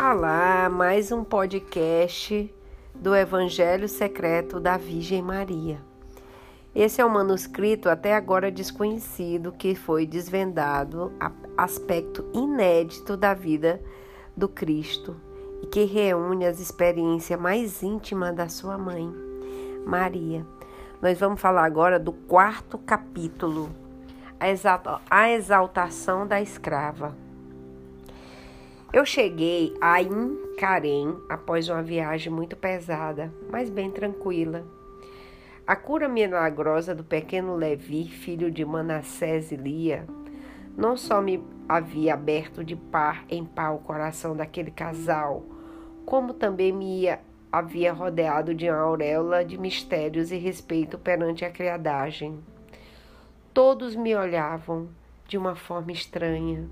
Olá, mais um podcast do Evangelho Secreto da Virgem Maria. Esse é um manuscrito até agora desconhecido que foi desvendado aspecto inédito da vida do Cristo e que reúne as experiências mais íntimas da sua mãe, Maria. Nós vamos falar agora do quarto capítulo, a exaltação da escrava. Eu cheguei a Incarém após uma viagem muito pesada, mas bem tranquila. A cura milagrosa do pequeno Levi, filho de Manassés e Lia, não só me havia aberto de par em par o coração daquele casal, como também me ia, havia rodeado de uma auréola de mistérios e respeito perante a criadagem. Todos me olhavam de uma forma estranha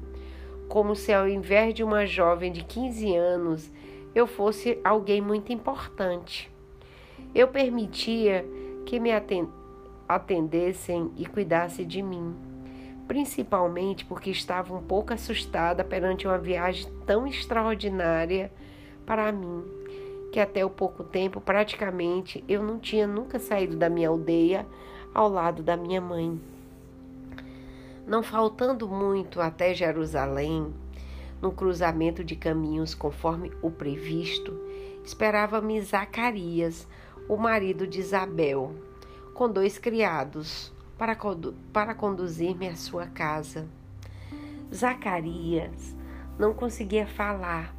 como se ao invés de uma jovem de 15 anos eu fosse alguém muito importante. Eu permitia que me atendessem e cuidassem de mim, principalmente porque estava um pouco assustada perante uma viagem tão extraordinária para mim, que até o pouco tempo praticamente eu não tinha nunca saído da minha aldeia ao lado da minha mãe. Não faltando muito até Jerusalém, no cruzamento de caminhos conforme o previsto, esperava-me Zacarias, o marido de Isabel, com dois criados, para, para conduzir-me à sua casa. Zacarias não conseguia falar,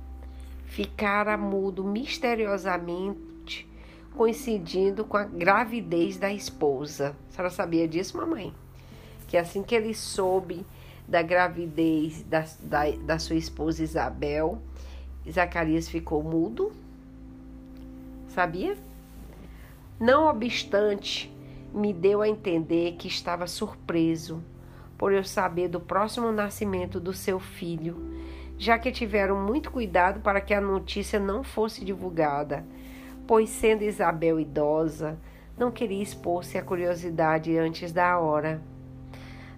ficara mudo misteriosamente, coincidindo com a gravidez da esposa. A senhora sabia disso, mamãe? Que assim que ele soube da gravidez da, da, da sua esposa Isabel, Zacarias ficou mudo. Sabia? Não obstante, me deu a entender que estava surpreso por eu saber do próximo nascimento do seu filho, já que tiveram muito cuidado para que a notícia não fosse divulgada, pois, sendo Isabel idosa, não queria expor-se à curiosidade antes da hora.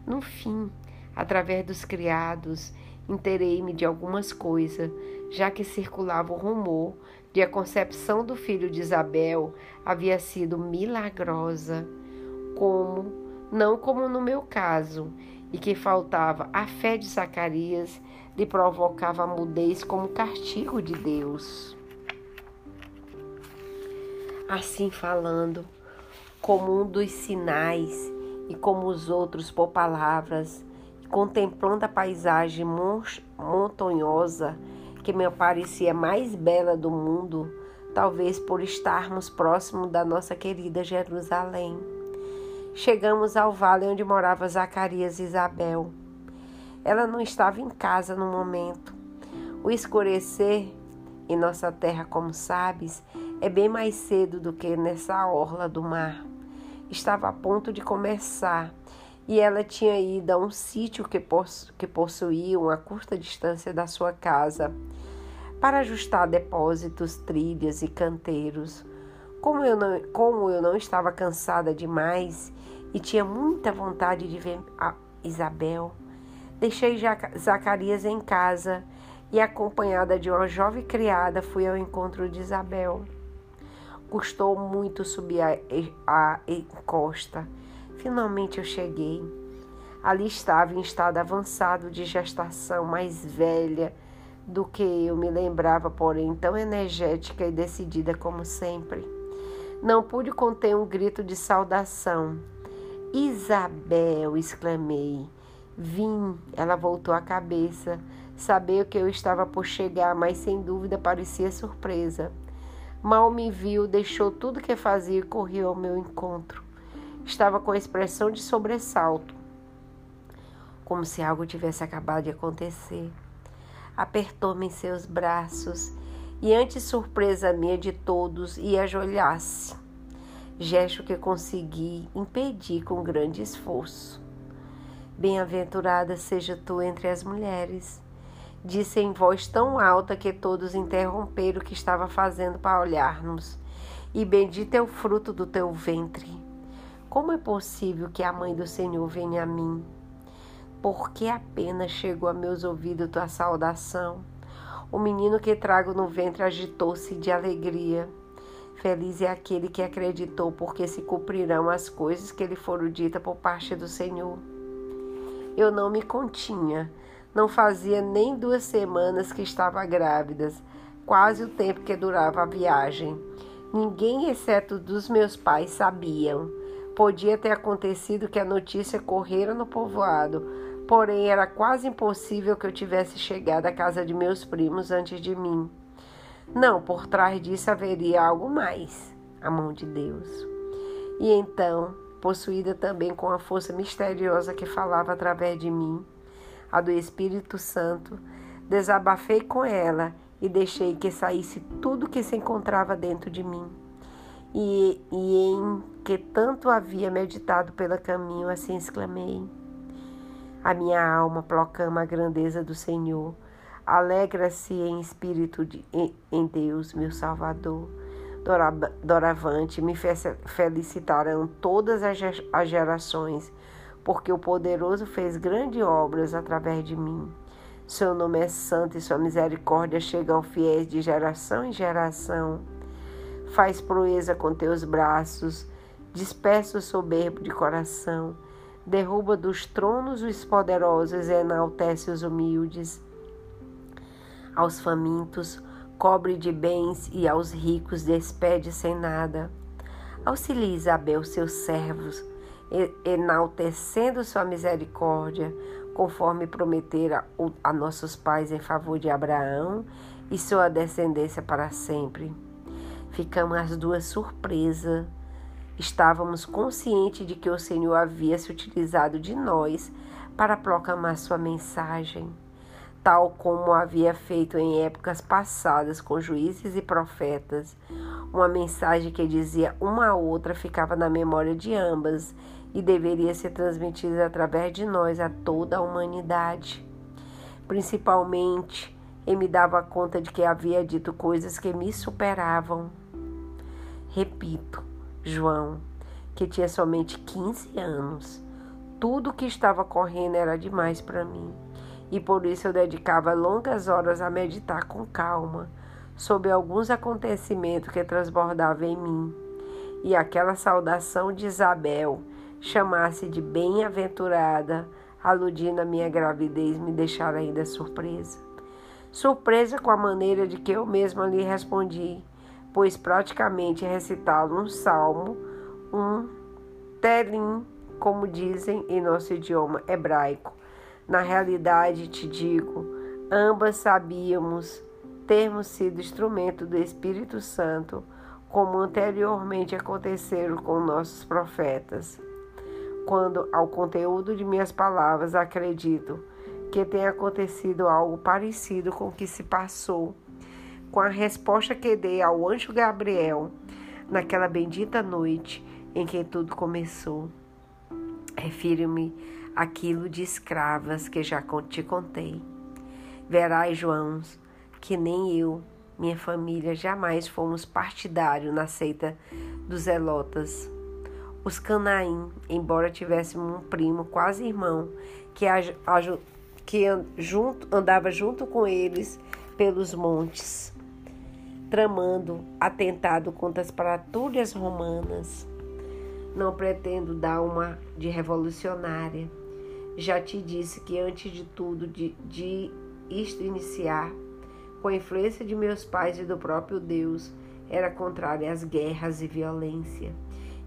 No fim, através dos criados, interei-me de algumas coisas, já que circulava o rumor de a concepção do filho de Isabel havia sido milagrosa, como não como no meu caso, e que faltava a fé de Zacarias lhe provocava a mudez como castigo de Deus. Assim falando, como um dos sinais e como os outros por palavras, contemplando a paisagem montanhosa que me parecia mais bela do mundo, talvez por estarmos próximo da nossa querida Jerusalém. Chegamos ao vale onde morava Zacarias e Isabel. Ela não estava em casa no momento. O escurecer em nossa terra, como sabes, é bem mais cedo do que nessa orla do mar estava a ponto de começar e ela tinha ido a um sítio que, possu que possuía uma curta distância da sua casa para ajustar depósitos, trilhas e canteiros. Como eu não, como eu não estava cansada demais e tinha muita vontade de ver a Isabel, deixei Zacarias em casa e, acompanhada de uma jovem criada, fui ao encontro de Isabel. Custou muito subir a, a encosta. Finalmente eu cheguei. Ali estava em estado avançado de gestação, mais velha do que eu me lembrava, porém tão energética e decidida como sempre. Não pude conter um grito de saudação. Isabel! exclamei. Vim, ela voltou a cabeça. Sabia que eu estava por chegar, mas sem dúvida parecia surpresa. Mal me viu, deixou tudo que fazia e correu ao meu encontro. Estava com a expressão de sobressalto, como se algo tivesse acabado de acontecer. Apertou-me em seus braços e, ante surpresa minha de todos, ia ajoelhar-se, gesto que consegui impedir com grande esforço. Bem-aventurada seja tu entre as mulheres disse em voz tão alta que todos interromperam o que estava fazendo para olhar-nos. E bendito é o fruto do teu ventre. Como é possível que a mãe do Senhor venha a mim? Porque apenas chegou a meus ouvidos tua saudação. O menino que trago no ventre agitou-se de alegria. Feliz é aquele que acreditou, porque se cumprirão as coisas que lhe foram ditas por parte do Senhor. Eu não me continha, não fazia nem duas semanas que estava grávida, quase o tempo que durava a viagem. Ninguém, exceto dos meus pais, sabiam. Podia ter acontecido que a notícia correra no povoado, porém era quase impossível que eu tivesse chegado à casa de meus primos antes de mim. Não, por trás disso haveria algo mais a mão de Deus. E então, possuída também com a força misteriosa que falava através de mim, a do Espírito Santo, desabafei com ela e deixei que saísse tudo que se encontrava dentro de mim. E, e em que tanto havia meditado pelo caminho, assim exclamei. A minha alma proclama a grandeza do Senhor. Alegra-se em espírito de, em, em Deus, meu Salvador. Doravante me felicitarão todas as gerações, porque o poderoso fez grandes obras através de mim. Seu nome é santo e sua misericórdia chega ao fiéis de geração em geração. Faz proeza com teus braços, dispersa o soberbo de coração derruba dos tronos os poderosos e enaltece os humildes. Aos famintos, cobre de bens e aos ricos despede sem nada. Auxilie Isabel, seus servos, enaltecendo sua misericórdia, conforme prometera a nossos pais em favor de Abraão e sua descendência para sempre. Ficamos as duas surpresas Estávamos conscientes de que o Senhor havia se utilizado de nós para proclamar sua mensagem, tal como havia feito em épocas passadas com juízes e profetas. Uma mensagem que dizia uma a outra ficava na memória de ambas e deveria ser transmitida através de nós a toda a humanidade. Principalmente, ele me dava conta de que havia dito coisas que me superavam. Repito, João, que tinha somente 15 anos. Tudo o que estava correndo era demais para mim, e por isso eu dedicava longas horas a meditar com calma sobre alguns acontecimentos que transbordavam em mim. E aquela saudação de Isabel, chamasse de bem-aventurada, aludindo à minha gravidez, me deixara ainda surpresa. Surpresa com a maneira de que eu mesma lhe respondi pois praticamente recitá-lo um salmo, um telim, como dizem em nosso idioma hebraico. Na realidade, te digo, ambas sabíamos termos sido instrumento do Espírito Santo, como anteriormente aconteceram com nossos profetas. Quando ao conteúdo de minhas palavras acredito que tenha acontecido algo parecido com o que se passou com a resposta que dei ao anjo Gabriel naquela bendita noite em que tudo começou. Refiro-me àquilo de escravas que já te contei. Verás, João, que nem eu, minha família, jamais fomos partidários na seita dos Elotas. Os Canaim, embora tivéssemos um primo, quase irmão, que, que junto, andava junto com eles pelos montes tramando atentado contra as patrulhas romanas. Não pretendo dar uma de revolucionária. Já te disse que antes de tudo, de, de isto iniciar, com a influência de meus pais e do próprio Deus, era contrária às guerras e violência,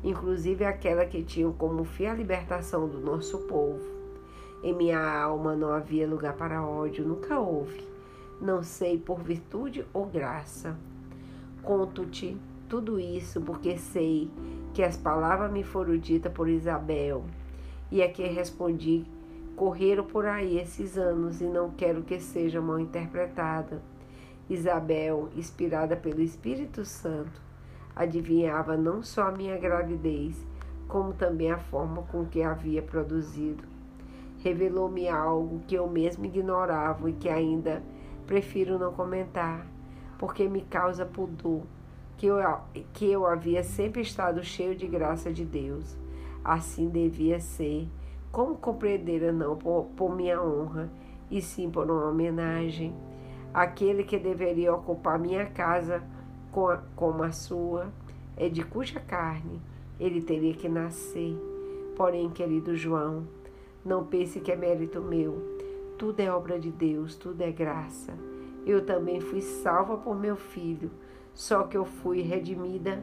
inclusive aquela que tinham como fim a libertação do nosso povo. Em minha alma não havia lugar para ódio, nunca houve. Não sei por virtude ou graça Conto-te tudo isso porque sei que as palavras me foram ditas por Isabel e a que respondi correram por aí esses anos e não quero que seja mal interpretada. Isabel, inspirada pelo Espírito Santo, adivinhava não só a minha gravidez, como também a forma com que havia produzido. Revelou-me algo que eu mesmo ignorava e que ainda prefiro não comentar porque me causa pudor, que eu, que eu havia sempre estado cheio de graça de Deus. Assim devia ser. Como compreendera não por, por minha honra, e sim por uma homenagem? Aquele que deveria ocupar minha casa como a sua, é de cuja carne ele teria que nascer. Porém, querido João, não pense que é mérito meu. Tudo é obra de Deus, tudo é graça. Eu também fui salva por meu filho, só que eu fui redimida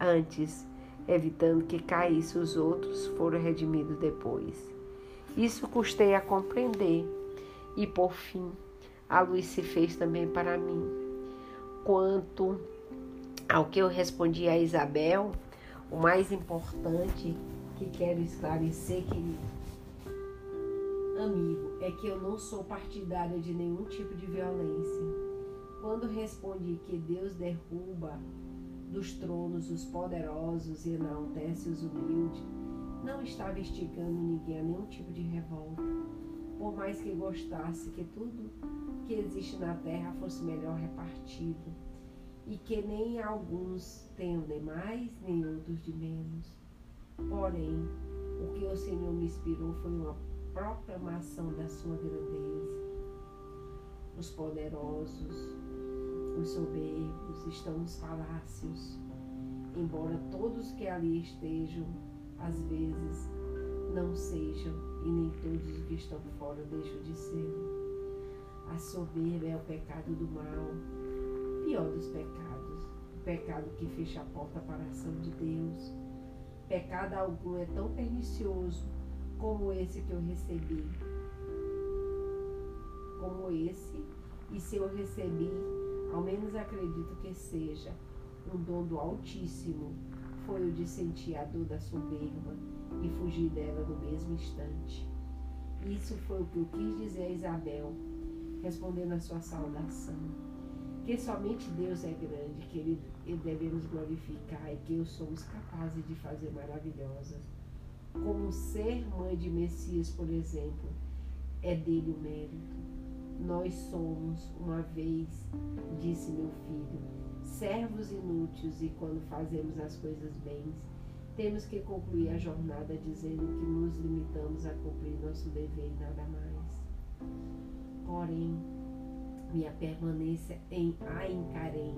antes, evitando que caísse os outros, foram redimidos depois. Isso custei a compreender, e por fim, a luz se fez também para mim quanto ao que eu respondi a Isabel, o mais importante que quero esclarecer, querido amigo, é que eu não sou partidária de nenhum tipo de violência. Quando respondi que Deus derruba dos tronos os poderosos e enaltece os humildes, não estava instigando ninguém a nenhum tipo de revolta. Por mais que gostasse que tudo que existe na terra fosse melhor repartido, e que nem alguns tenham de mais, nem outros de menos. Porém, o que o Senhor me inspirou foi uma proclamação da sua grandeza. Os poderosos, os soberbos estão nos palácios, embora todos que ali estejam, às vezes, não sejam, e nem todos os que estão fora deixam de ser. A soberba é o pecado do mal, pior dos pecados, o pecado que fecha a porta para a ação de Deus. Pecado algum é tão pernicioso como esse que eu recebi. Como esse, e se eu recebi, ao menos acredito que seja um dom do Altíssimo, foi o de sentir a dor da soberba e fugir dela no mesmo instante. Isso foi o que eu quis dizer a Isabel respondendo a sua saudação. Que somente Deus é grande, que Ele, ele devemos glorificar e que eu somos capazes de fazer maravilhosas. Como ser mãe de Messias, por exemplo, é dele o mérito. Nós somos, uma vez, disse meu filho, servos inúteis e quando fazemos as coisas bem, temos que concluir a jornada dizendo que nos limitamos a cumprir nosso dever e nada mais. Porém, minha permanência em Aincarém,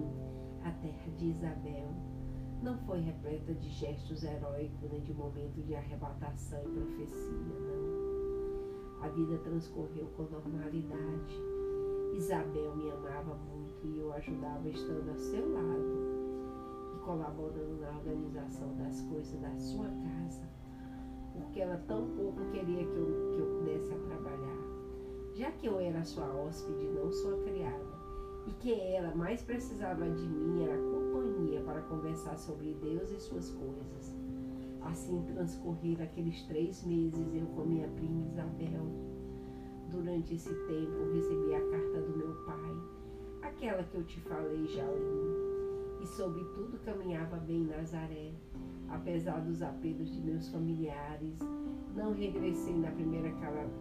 a terra de Isabel, não foi repleta de gestos heróicos nem de momento de arrebatação e profecia, não. A vida transcorreu com normalidade. Isabel me amava muito e eu ajudava estando a seu lado e colaborando na organização das coisas da sua casa, porque ela tão pouco queria que eu, que eu pudesse trabalhar já que eu era sua hóspede, não sua criada, e que ela mais precisava de mim era companhia para conversar sobre Deus e suas coisas. Assim transcorreram aqueles três meses eu com minha prima Isabel. Durante esse tempo recebi a carta do meu pai, aquela que eu te falei já li, e sobretudo caminhava bem Nazaré, apesar dos apelos de meus familiares, não regressei na primeira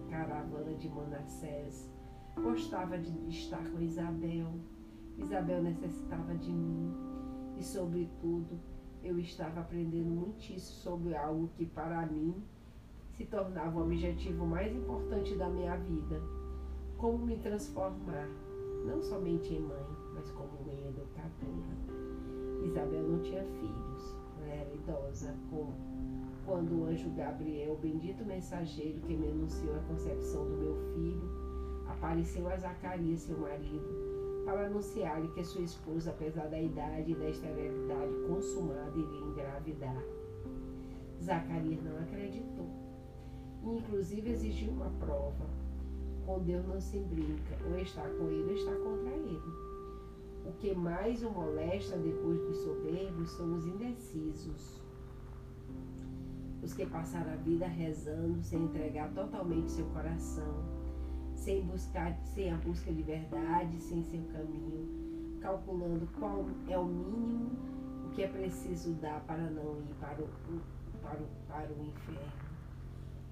caravana de Manassés. Gostava de estar com Isabel. Isabel necessitava de mim. E, sobretudo, eu estava aprendendo muitíssimo sobre algo que, para mim, se tornava o objetivo mais importante da minha vida: como me transformar, não somente em mãe, mas como mãe educadora. Isabel não tinha era com quando o anjo Gabriel, bendito mensageiro que me anunciou a concepção do meu filho, apareceu a Zacarias, seu marido, para anunciar-lhe que sua esposa, apesar da idade e da esterilidade consumada, iria engravidar. Zacarias não acreditou e, inclusive, exigiu uma prova. Com Deus não se brinca, ou está com ele ou está contra ele. O que mais o molesta depois dos soberbos são os indecisos os que passaram a vida rezando sem entregar totalmente seu coração, sem buscar, sem a busca de verdade, sem seu caminho, calculando qual é o mínimo o que é preciso dar para não ir para o, para o, para o inferno.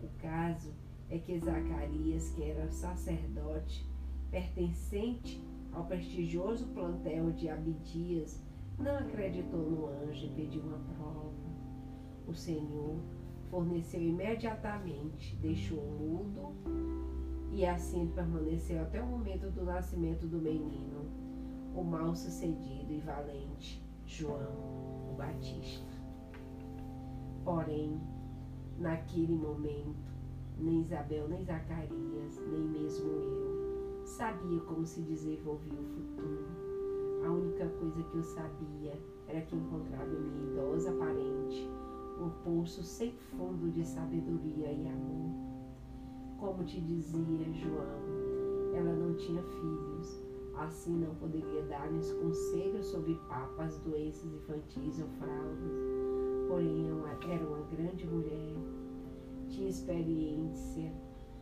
O caso é que Zacarias, que era sacerdote, pertencente ao prestigioso plantel de Abidias, não acreditou no anjo e pediu uma prova. O Senhor forneceu imediatamente, deixou mudo E assim permaneceu até o momento do nascimento do menino, o mal sucedido e valente João o Batista. Porém, naquele momento, nem Isabel, nem Zacarias, nem mesmo eu sabia como se desenvolvia o futuro. A única coisa que eu sabia era que encontrava minha idosa parente um poço sem fundo de sabedoria e amor. Como te dizia João, ela não tinha filhos, assim não poderia dar-lhes conselhos sobre papas, doenças infantis ou fraldas. Porém, era uma grande mulher tinha experiência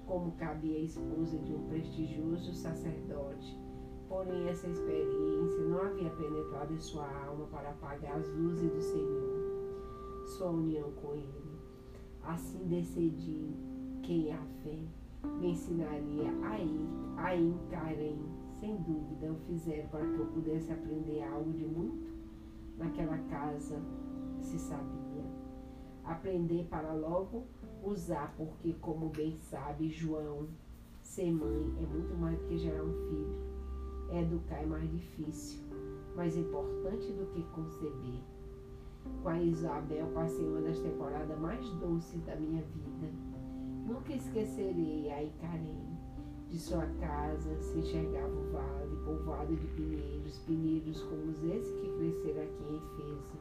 como cabia a esposa de um prestigioso sacerdote. Porém, essa experiência não havia penetrado em sua alma para apagar as luzes do Senhor, sua união com Ele. Assim decidi que a fé me ensinaria a ir, a encarem, sem dúvida, o fizeram para que eu pudesse aprender algo de muito naquela casa se sabia. Aprender para logo usar, porque, como bem sabe João, ser mãe é muito mais do que gerar um filho. Educar é mais difícil, mais importante do que conceber. Com a Isabel passei uma das temporadas mais doces da minha vida. Nunca esquecerei a Icarém. De sua casa se enxergava o vale, povoado de pinheiros, pinheiros como os esses que cresceram aqui em Efeso,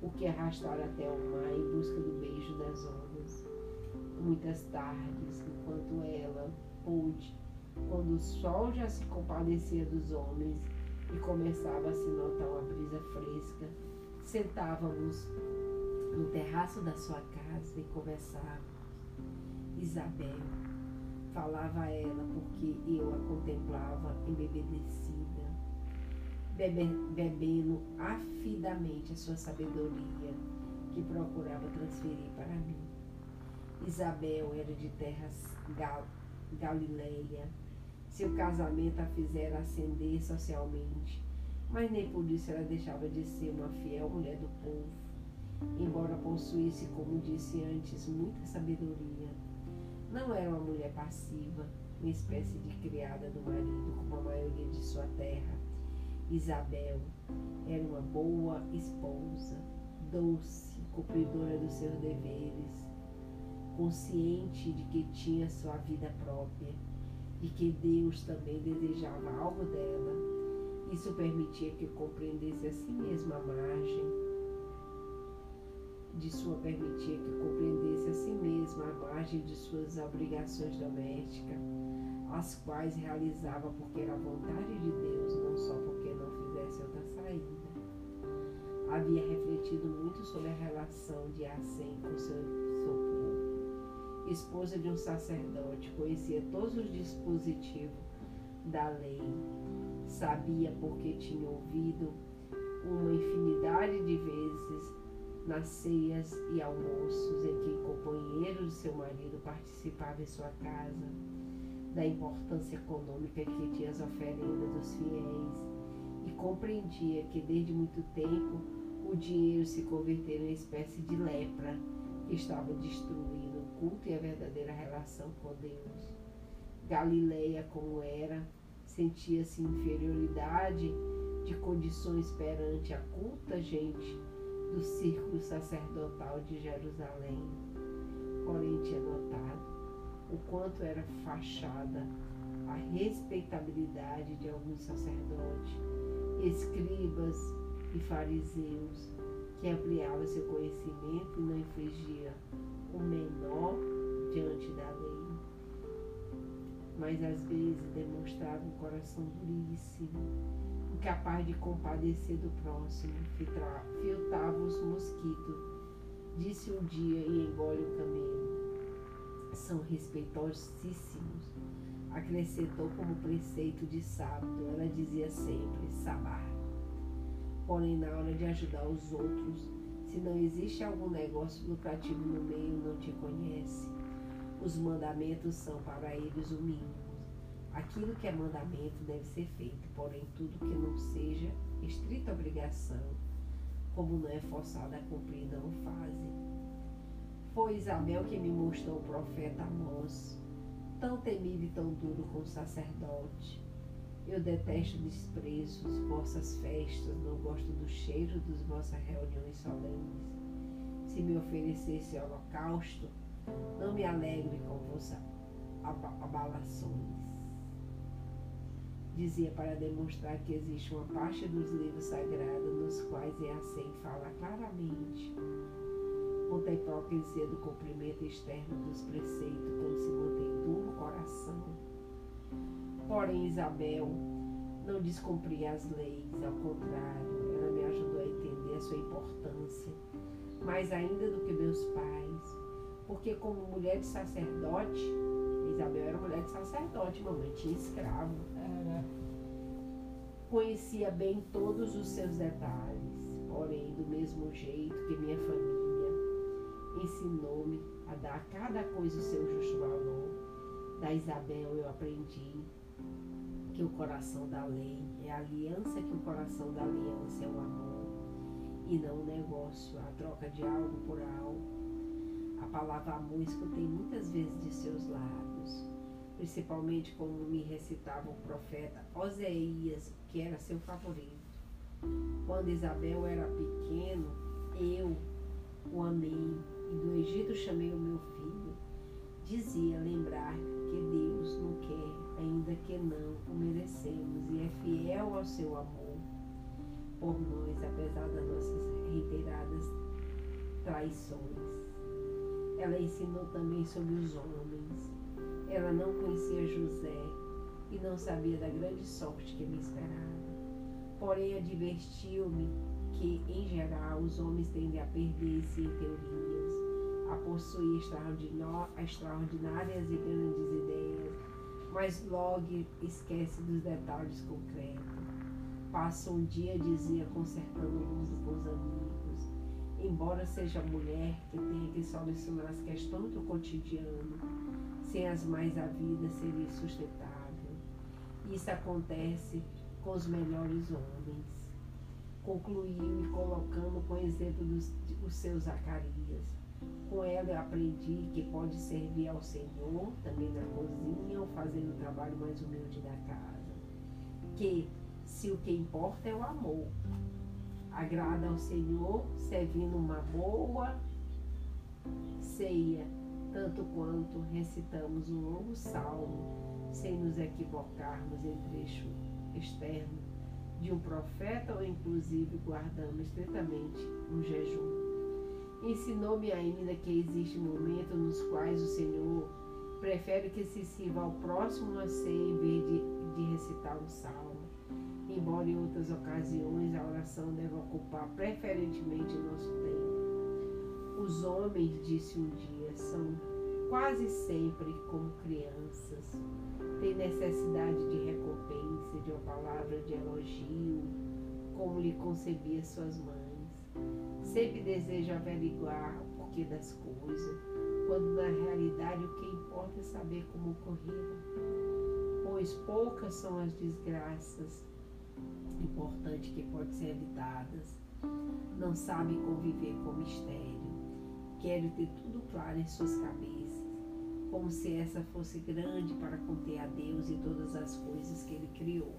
o que arrastaram até o mar em busca do beijo das ondas muitas tardes, enquanto ela pôde, quando o sol já se compadecia dos homens e começava a se notar uma brisa fresca, sentávamos no terraço da sua casa e conversávamos. Isabel, falava a ela porque eu a contemplava embebedecida, bebe, bebendo avidamente a sua sabedoria que procurava transferir para mim. Isabel era de terras gal, galileia. Seu casamento a fizera ascender socialmente, mas nem por isso ela deixava de ser uma fiel mulher do povo, embora possuísse, como disse antes, muita sabedoria. Não era uma mulher passiva, uma espécie de criada do marido, como a maioria de sua terra. Isabel era uma boa esposa, doce, cumpridora dos seus deveres, consciente de que tinha sua vida própria e que Deus também desejava algo dela. Isso permitia que compreendesse a si mesma a margem de sua permitia que compreendesse a si mesma a margem de suas obrigações domésticas, as quais realizava porque era a vontade de Deus, não só porque não fizesse outra saída. Havia refletido muito sobre a relação de Assem com seu esposa de um sacerdote, conhecia todos os dispositivos da lei, sabia porque tinha ouvido uma infinidade de vezes nas ceias e almoços em que companheiros de seu marido participavam em sua casa, da importância econômica que tinha as oferendas dos fiéis, e compreendia que desde muito tempo o dinheiro se convertera em uma espécie de lepra que estava destruindo culto e a verdadeira relação com Deus. Galileia, como era, sentia-se inferioridade de condições perante a culta gente do círculo sacerdotal de Jerusalém. Porém, tinha notado o quanto era fachada a respeitabilidade de alguns sacerdotes, escribas e fariseus que ampliava seu conhecimento e não infligia o menor diante da lei, mas às vezes demonstrava um coração duríssimo, incapaz de compadecer do próximo, filtrava os mosquitos, disse um dia e engole o camelo. São respeitosíssimos, acrescentou como preceito de sábado, ela dizia sempre, sabar. Porém, na hora de ajudar os outros, se não existe algum negócio lucrativo no meio, não te conhece. Os mandamentos são para eles o mínimo. Aquilo que é mandamento deve ser feito, porém tudo que não seja estrita obrigação, como não é forçado a cumprir, não fazem. Foi Isabel que me mostrou o profeta Amós, tão temido e tão duro como sacerdote. Eu detesto desprezos, vossas festas, não gosto do cheiro das vossas reuniões solenes. Se me oferecesse holocausto, não me alegre com vossas abalações. Dizia para demonstrar que existe uma parte dos livros sagrados nos quais é assim fala claramente contra a hipocrisia do cumprimento externo dos preceitos quando se mantém duro o coração. Porém, Isabel não descumpria as leis, ao contrário, ela me ajudou a entender a sua importância, mais ainda do que meus pais, porque como mulher de sacerdote, Isabel era mulher de sacerdote, mamãe tinha escravo. Era. Conhecia bem todos os seus detalhes, porém, do mesmo jeito que minha família ensinou-me a dar a cada coisa o seu justo valor. Da Isabel eu aprendi que o coração da lei é a aliança, que o coração da aliança é o amor e não o negócio, a troca de algo por algo. Palavra amor escutei muitas vezes de seus lábios, principalmente como me recitava o profeta Oséias, que era seu favorito. Quando Isabel era pequeno, eu o amei e do Egito chamei o meu filho, dizia lembrar que Deus não quer, ainda que não o merecemos, e é fiel ao seu amor por nós, apesar das nossas reiteradas traições. Ela ensinou também sobre os homens. Ela não conhecia José e não sabia da grande sorte que me esperava. Porém, advertiu-me que, em geral, os homens tendem a perder-se em teorias a possuir extraordinárias e grandes ideias, mas logo esquece dos detalhes concretos. Passa um dia, dizia, consertando o mundo com os amigos. Embora seja mulher que tenha que solucionar as questões do cotidiano, sem as mais a vida seria sustentável. Isso acontece com os melhores homens. Concluiu e colocando com exemplo dos, os seus Zacarias com ela eu aprendi que pode servir ao Senhor também na cozinha ou fazendo o trabalho mais humilde da casa. Que se o que importa é o amor, agrada ao Senhor servindo uma boa ceia, tanto quanto recitamos um longo salmo, sem nos equivocarmos em trecho externo de um profeta ou inclusive guardamos estritamente um jejum. Ensinou-me ainda que existem momentos nos quais o Senhor prefere que se sirva ao próximo a ceia em vez de, de recitar um salmo. Embora em outras ocasiões a oração deve ocupar preferentemente nosso tempo. Os homens, disse um dia, são quase sempre como crianças. Têm necessidade de recompensa, de uma palavra de elogio, como lhe concebia suas mães sempre deseja averiguar o porquê das coisas, quando na realidade o que importa é saber como ocorreram. Pois poucas são as desgraças importantes que podem ser evitadas. Não sabe conviver com mistério. Querem ter tudo claro em suas cabeças, como se essa fosse grande para conter a Deus e todas as coisas que Ele criou.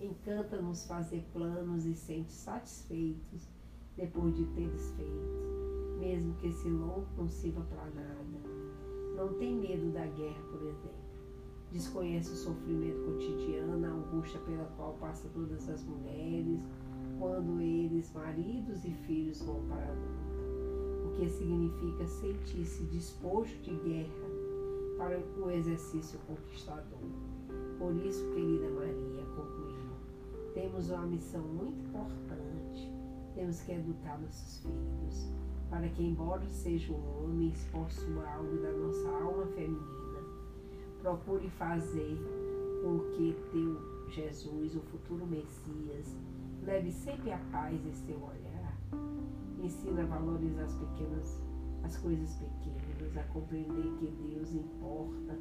Encanta-nos fazer planos e sente satisfeitos depois de teres feito, mesmo que esse longo não sirva para nada. Não tem medo da guerra, por exemplo. Desconhece o sofrimento cotidiano, a angústia pela qual passam todas as mulheres quando eles, maridos e filhos, vão para a luta. O que significa sentir-se disposto de guerra para o exercício conquistador. Por isso, querida Maria, concluiu, temos uma missão muito importante temos que educar nossos filhos, para que, embora sejam homens, possua algo da nossa alma feminina. Procure fazer com que teu Jesus, o futuro Messias, leve sempre a paz em seu olhar. Ensina a valorizar as pequenas, as coisas pequenas, a compreender que Deus importa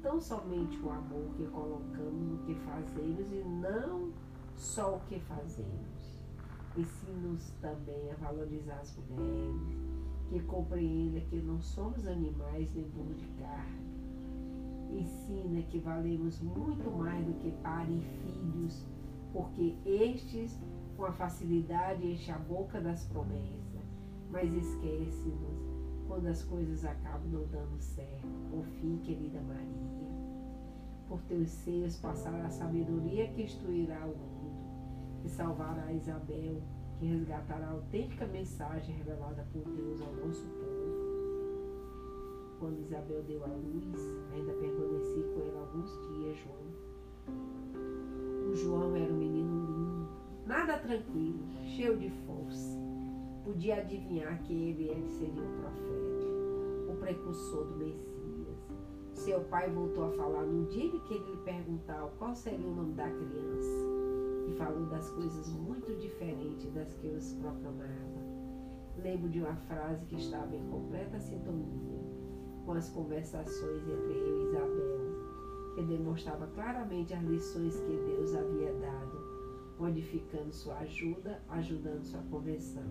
tão somente o amor que colocamos no que fazemos e não só o que fazemos. Ensina-nos também a valorizar as mulheres, que compreenda que não somos animais nem burro de carne. Ensina que valemos muito mais do que pai e filhos, porque estes com a facilidade enchem a boca das promessas, mas esquece-nos quando as coisas acabam não dando certo. Por fim, querida Maria, por teus seios passará a sabedoria que instruirá o mundo, que salvará Isabel, que resgatará a autêntica mensagem revelada por Deus ao nosso povo. Quando Isabel deu à luz, ainda permaneci com ela alguns dias, João. O João era um menino lindo, nada tranquilo, cheio de força. Podia adivinhar que ele, ele seria um profeta, o precursor do Messias. Seu pai voltou a falar no dia que ele lhe perguntou qual seria o nome da criança e falou das coisas muito diferentes das que eu proclamava. Lembro de uma frase que estava em completa sintonia com as conversações entre eu e Isabel, que demonstrava claramente as lições que Deus havia dado, modificando sua ajuda, ajudando sua conversão.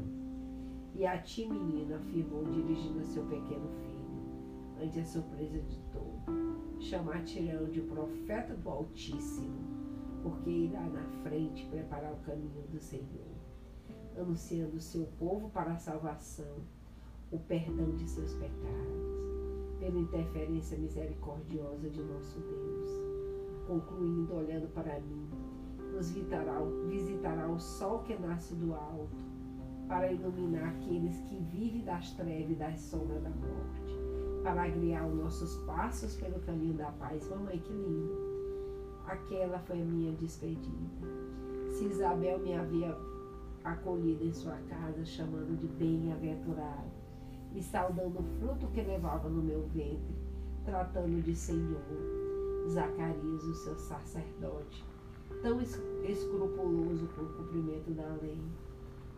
E a ti, menina, afirmou, dirigindo a seu pequeno filho, ante a surpresa de todo, chamar-te-ão de profeta do Altíssimo, porque irá na frente preparar o caminho do Senhor, anunciando seu povo para a salvação, o perdão de seus pecados pela interferência misericordiosa de nosso Deus. Concluindo, olhando para mim, nos visitará, visitará o sol que nasce do alto, para iluminar aqueles que vivem das trevas e das sombras da morte, para agriar os nossos passos pelo caminho da paz. Mamãe, que lindo! Aquela foi a minha despedida. Se Isabel me havia acolhido em sua casa, chamando de bem-aventurado, e saudando o fruto que levava no meu ventre, tratando de Senhor. Zacarias, o seu sacerdote, tão escrupuloso com o cumprimento da lei,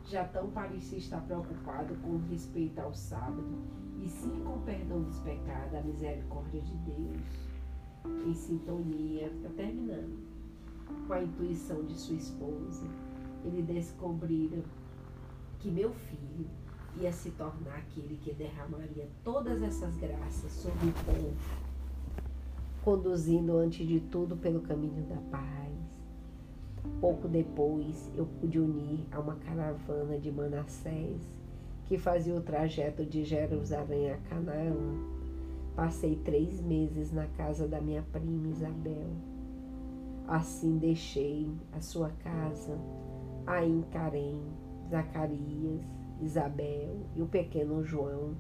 já tão parecia estar preocupado com respeito ao sábado e sim com o perdão dos pecados, a misericórdia de Deus, em sintonia, terminando, com a intuição de sua esposa, ele descobriram que meu filho ia se tornar aquele que derramaria todas essas graças sobre o povo, conduzindo antes de tudo pelo caminho da paz. Pouco depois, eu pude unir a uma caravana de Manassés que fazia o trajeto de Jerusalém a Canaã. Passei três meses na casa da minha prima Isabel. Assim deixei a sua casa, a Carém, Zacarias, Isabel e o pequeno João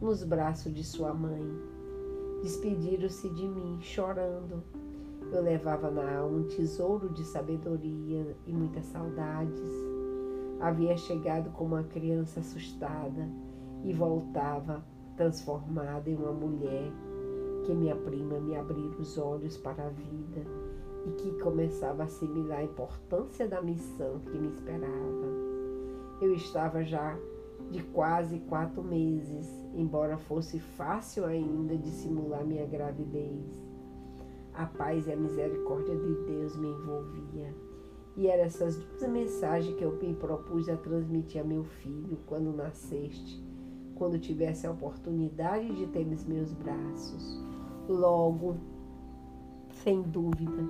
nos braços de sua mãe. Despediram-se de mim, chorando. Eu levava na alma um tesouro de sabedoria e muitas saudades. Havia chegado como uma criança assustada e voltava transformada em uma mulher que minha prima me abriu os olhos para a vida e que começava a assimilar a importância da missão que me esperava. Eu estava já de quase quatro meses, embora fosse fácil ainda dissimular minha gravidez. A paz e a misericórdia de Deus me envolvia. E eram essas duas mensagens que eu me propus a transmitir a meu filho quando nasceste, quando tivesse a oportunidade de ter nos meus braços. Logo, sem dúvida,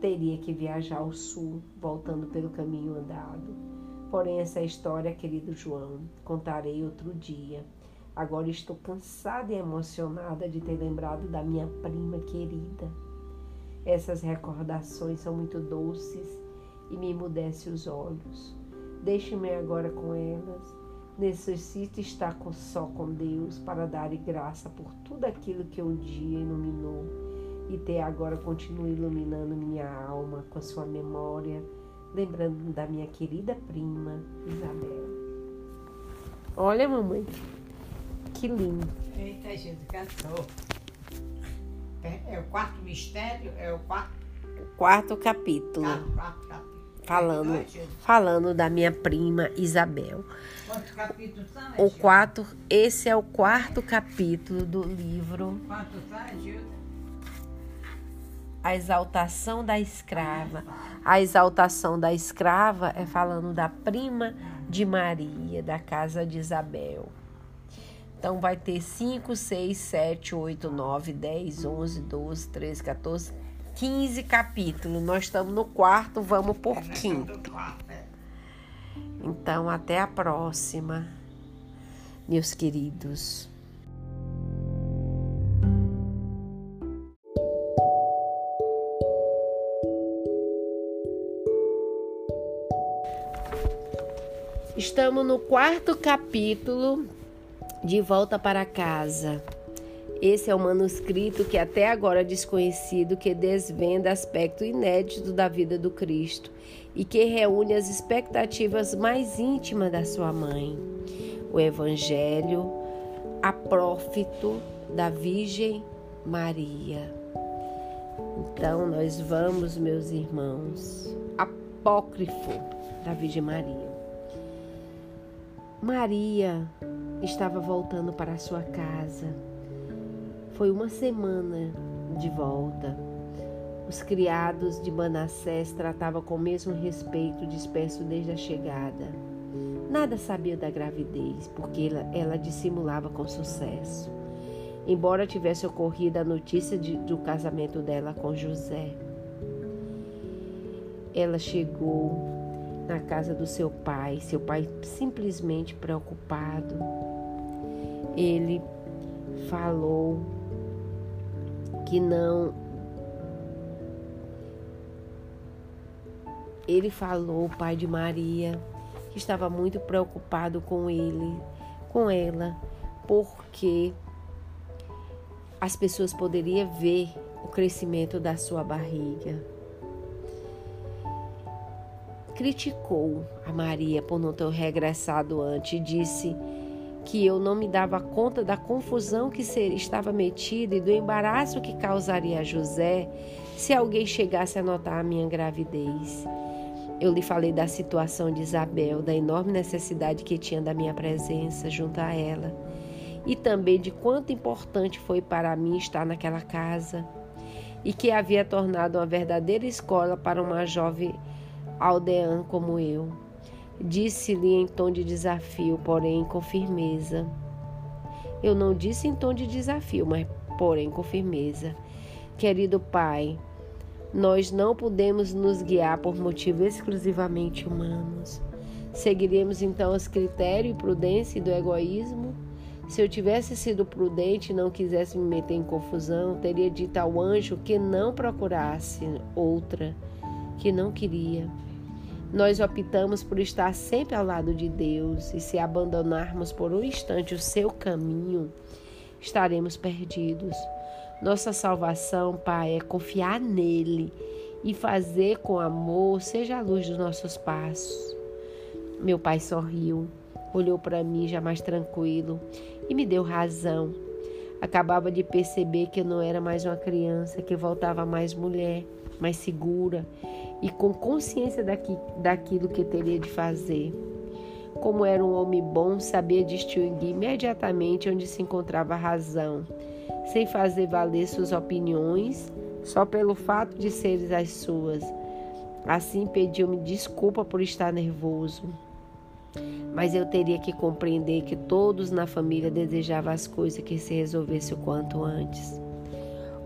teria que viajar ao sul, voltando pelo caminho andado Porém, essa história, querido João, contarei outro dia. Agora estou cansada e emocionada de ter lembrado da minha prima querida. Essas recordações são muito doces e me emudecem os olhos. Deixe-me agora com elas. Necessito estar com, só com Deus para dar graça por tudo aquilo que um dia iluminou e ter agora continue iluminando minha alma com a sua memória lembrando da minha querida prima Isabel. Olha, mamãe, que lindo. Eita, gente, cantou. É, é o quarto mistério, é o quarto. O quarto capítulo. Ah, quarto capítulo. Falando, é, falando da minha prima Isabel. Quantos capítulos são? O quarto, esse é o quarto capítulo do livro. Quantos são, Gilda? a exaltação da escrava. A exaltação da escrava é falando da prima de Maria, da casa de Isabel. Então vai ter 5, 6, 7, 8, 9, 10, 11, 12, 13, 14, 15 capítulos. Nós estamos no quarto, vamos por quinto. Então, até a próxima, meus queridos. Estamos no quarto capítulo de Volta para Casa. Esse é o manuscrito que até agora é desconhecido, que desvenda aspecto inédito da vida do Cristo e que reúne as expectativas mais íntimas da sua mãe. O Evangelho aprófito da Virgem Maria. Então, nós vamos, meus irmãos, apócrifo da Virgem Maria. Maria estava voltando para sua casa. Foi uma semana de volta. Os criados de Manassés tratavam com o mesmo respeito disperso desde a chegada. Nada sabia da gravidez, porque ela, ela dissimulava com sucesso. Embora tivesse ocorrido a notícia de, do casamento dela com José. Ela chegou na casa do seu pai, seu pai simplesmente preocupado. Ele falou que não. Ele falou, o pai de Maria, que estava muito preocupado com ele, com ela, porque as pessoas poderiam ver o crescimento da sua barriga criticou a Maria por não ter regressado antes e disse que eu não me dava conta da confusão que estava metida e do embaraço que causaria a José se alguém chegasse a notar a minha gravidez. Eu lhe falei da situação de Isabel, da enorme necessidade que tinha da minha presença junto a ela e também de quanto importante foi para mim estar naquela casa e que havia tornado uma verdadeira escola para uma jovem aldeã como eu. Disse-lhe em tom de desafio, porém com firmeza. Eu não disse em tom de desafio, mas porém com firmeza. Querido Pai, nós não podemos nos guiar por motivos exclusivamente humanos. Seguiremos então os critérios e prudência do egoísmo? Se eu tivesse sido prudente e não quisesse me meter em confusão, teria dito ao anjo que não procurasse outra, que não queria. Nós optamos por estar sempre ao lado de Deus e se abandonarmos por um instante o seu caminho, estaremos perdidos. Nossa salvação, Pai, é confiar nele e fazer com amor seja a luz dos nossos passos. Meu pai sorriu, olhou para mim já mais tranquilo e me deu razão. Acabava de perceber que eu não era mais uma criança, que voltava mais mulher, mais segura e com consciência daqui, daquilo que teria de fazer. Como era um homem bom, sabia distinguir imediatamente onde se encontrava a razão, sem fazer valer suas opiniões só pelo fato de serem as suas. Assim pediu-me desculpa por estar nervoso. Mas eu teria que compreender que todos na família desejavam as coisas que se resolvesse o quanto antes.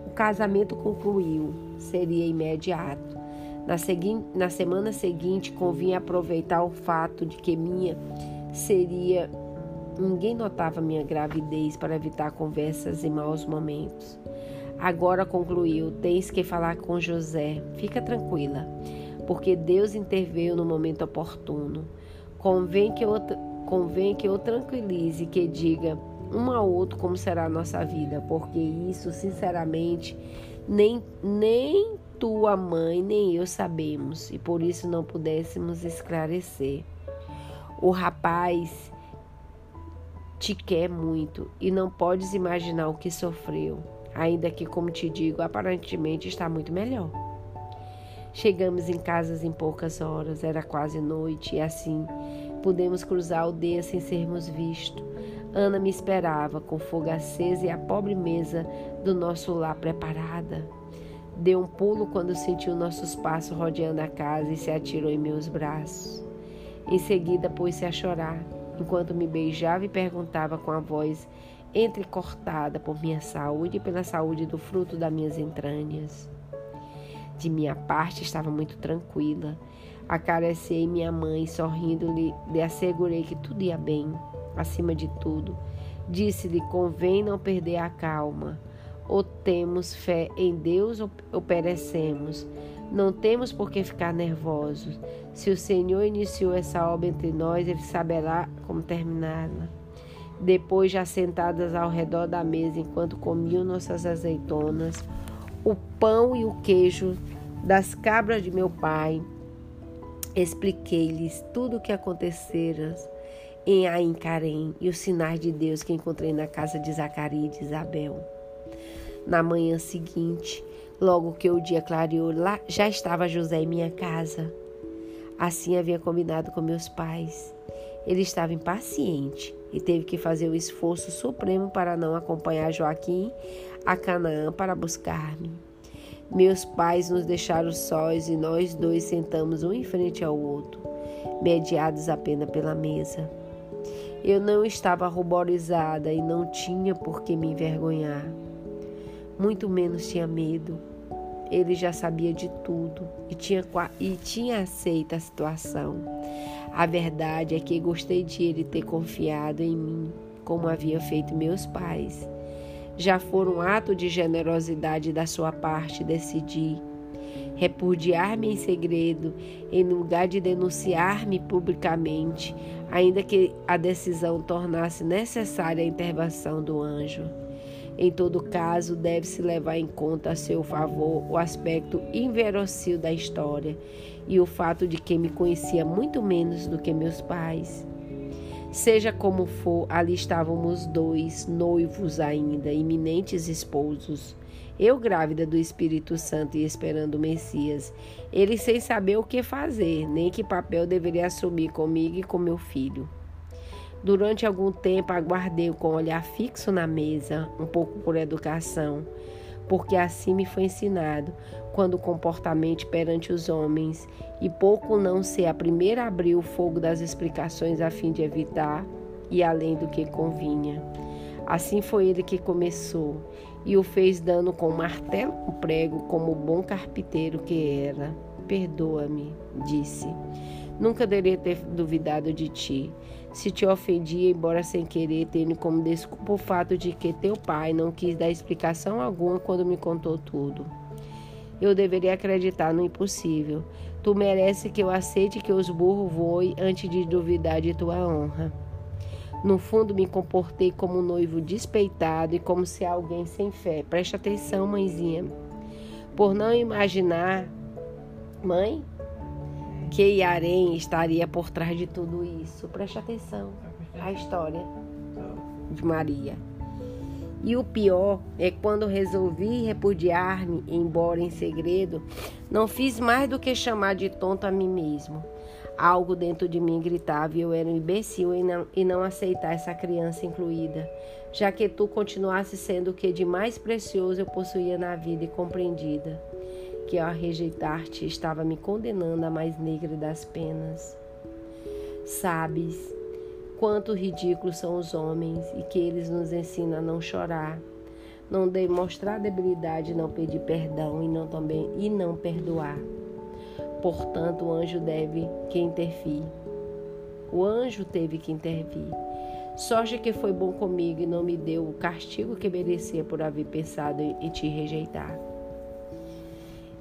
O casamento concluiu, seria imediato. Na, segui na semana seguinte, convinha aproveitar o fato de que minha seria. Ninguém notava minha gravidez para evitar conversas e maus momentos. Agora concluiu: tens que falar com José. Fica tranquila, porque Deus interveio no momento oportuno. Convém que eu, convém que eu tranquilize, que diga um ao outro como será a nossa vida, porque isso, sinceramente, nem, nem tua mãe nem eu sabemos e por isso não pudéssemos esclarecer. O rapaz te quer muito e não podes imaginar o que sofreu, ainda que, como te digo, aparentemente está muito melhor. Chegamos em casas em poucas horas, era quase noite e assim pudemos cruzar a aldeia sem sermos vistos. Ana me esperava com fogo aceso e a pobre mesa do nosso lar preparada. Deu um pulo quando sentiu nossos passos rodeando a casa e se atirou em meus braços. Em seguida, pôs-se a chorar. enquanto me beijava e perguntava com a voz entrecortada por minha saúde e pela saúde do fruto das minhas entranhas. De minha parte, estava muito tranquila. Acariciei minha mãe, sorrindo-lhe, lhe assegurei que tudo ia bem. Acima de tudo, disse-lhe: convém não perder a calma. Ou temos fé em Deus ou perecemos. Não temos por que ficar nervosos. Se o Senhor iniciou essa obra entre nós, Ele saberá como terminá-la. Depois, já sentadas ao redor da mesa, enquanto comiam nossas azeitonas, o pão e o queijo das cabras de meu pai, expliquei-lhes tudo o que acontecera em Ain Carém e os sinais de Deus que encontrei na casa de Zacarias e de Isabel. Na manhã seguinte, logo que o dia clareou, lá já estava José em minha casa. Assim havia combinado com meus pais. Ele estava impaciente e teve que fazer o esforço supremo para não acompanhar Joaquim a Canaã para buscar-me. Meus pais nos deixaram sós e nós dois sentamos um em frente ao outro, mediados apenas pela mesa. Eu não estava ruborizada e não tinha por que me envergonhar. Muito menos tinha medo. Ele já sabia de tudo e tinha, e tinha aceito a situação. A verdade é que gostei de ele ter confiado em mim, como havia feito meus pais. Já for um ato de generosidade da sua parte decidir repudiar-me em segredo, em lugar de denunciar-me publicamente, ainda que a decisão tornasse necessária a intervenção do anjo. Em todo caso, deve-se levar em conta a seu favor o aspecto inverossímil da história e o fato de que me conhecia muito menos do que meus pais. Seja como for, ali estávamos dois, noivos ainda, iminentes esposos. Eu grávida do Espírito Santo e esperando o Messias. Ele sem saber o que fazer, nem que papel deveria assumir comigo e com meu filho. Durante algum tempo aguardei com o olhar fixo na mesa, um pouco por educação, porque assim me foi ensinado, quando comportamento perante os homens, e pouco não ser a primeira a abrir o fogo das explicações a fim de evitar e além do que convinha. Assim foi ele que começou, e o fez dando com martelo um prego, como bom carpinteiro que era. Perdoa-me, disse. Nunca deveria ter duvidado de ti. Se te ofendia, embora sem querer, tendo como desculpa o fato de que teu pai não quis dar explicação alguma quando me contou tudo. Eu deveria acreditar no impossível. Tu mereces que eu aceite que os burros voem antes de duvidar de tua honra. No fundo, me comportei como um noivo despeitado e como se alguém sem fé. Preste atenção, mãezinha. Por não imaginar, mãe, que Yarém estaria por trás de tudo isso. Preste atenção. A história de Maria. E o pior é quando resolvi repudiar-me, embora em segredo, não fiz mais do que chamar de tonto a mim mesmo. Algo dentro de mim gritava e eu era um imbecil em não, em não aceitar essa criança incluída, já que tu continuasse sendo o que de mais precioso eu possuía na vida e compreendida, que ao rejeitar-te estava me condenando à mais negra das penas. Sabes, Quanto ridículos são os homens e que eles nos ensinam a não chorar, não demonstrar debilidade, não pedir perdão e não também e não perdoar. Portanto, o anjo deve que intervir. O anjo teve que intervir. Sorte que foi bom comigo e não me deu o castigo que merecia por haver pensado em te rejeitar.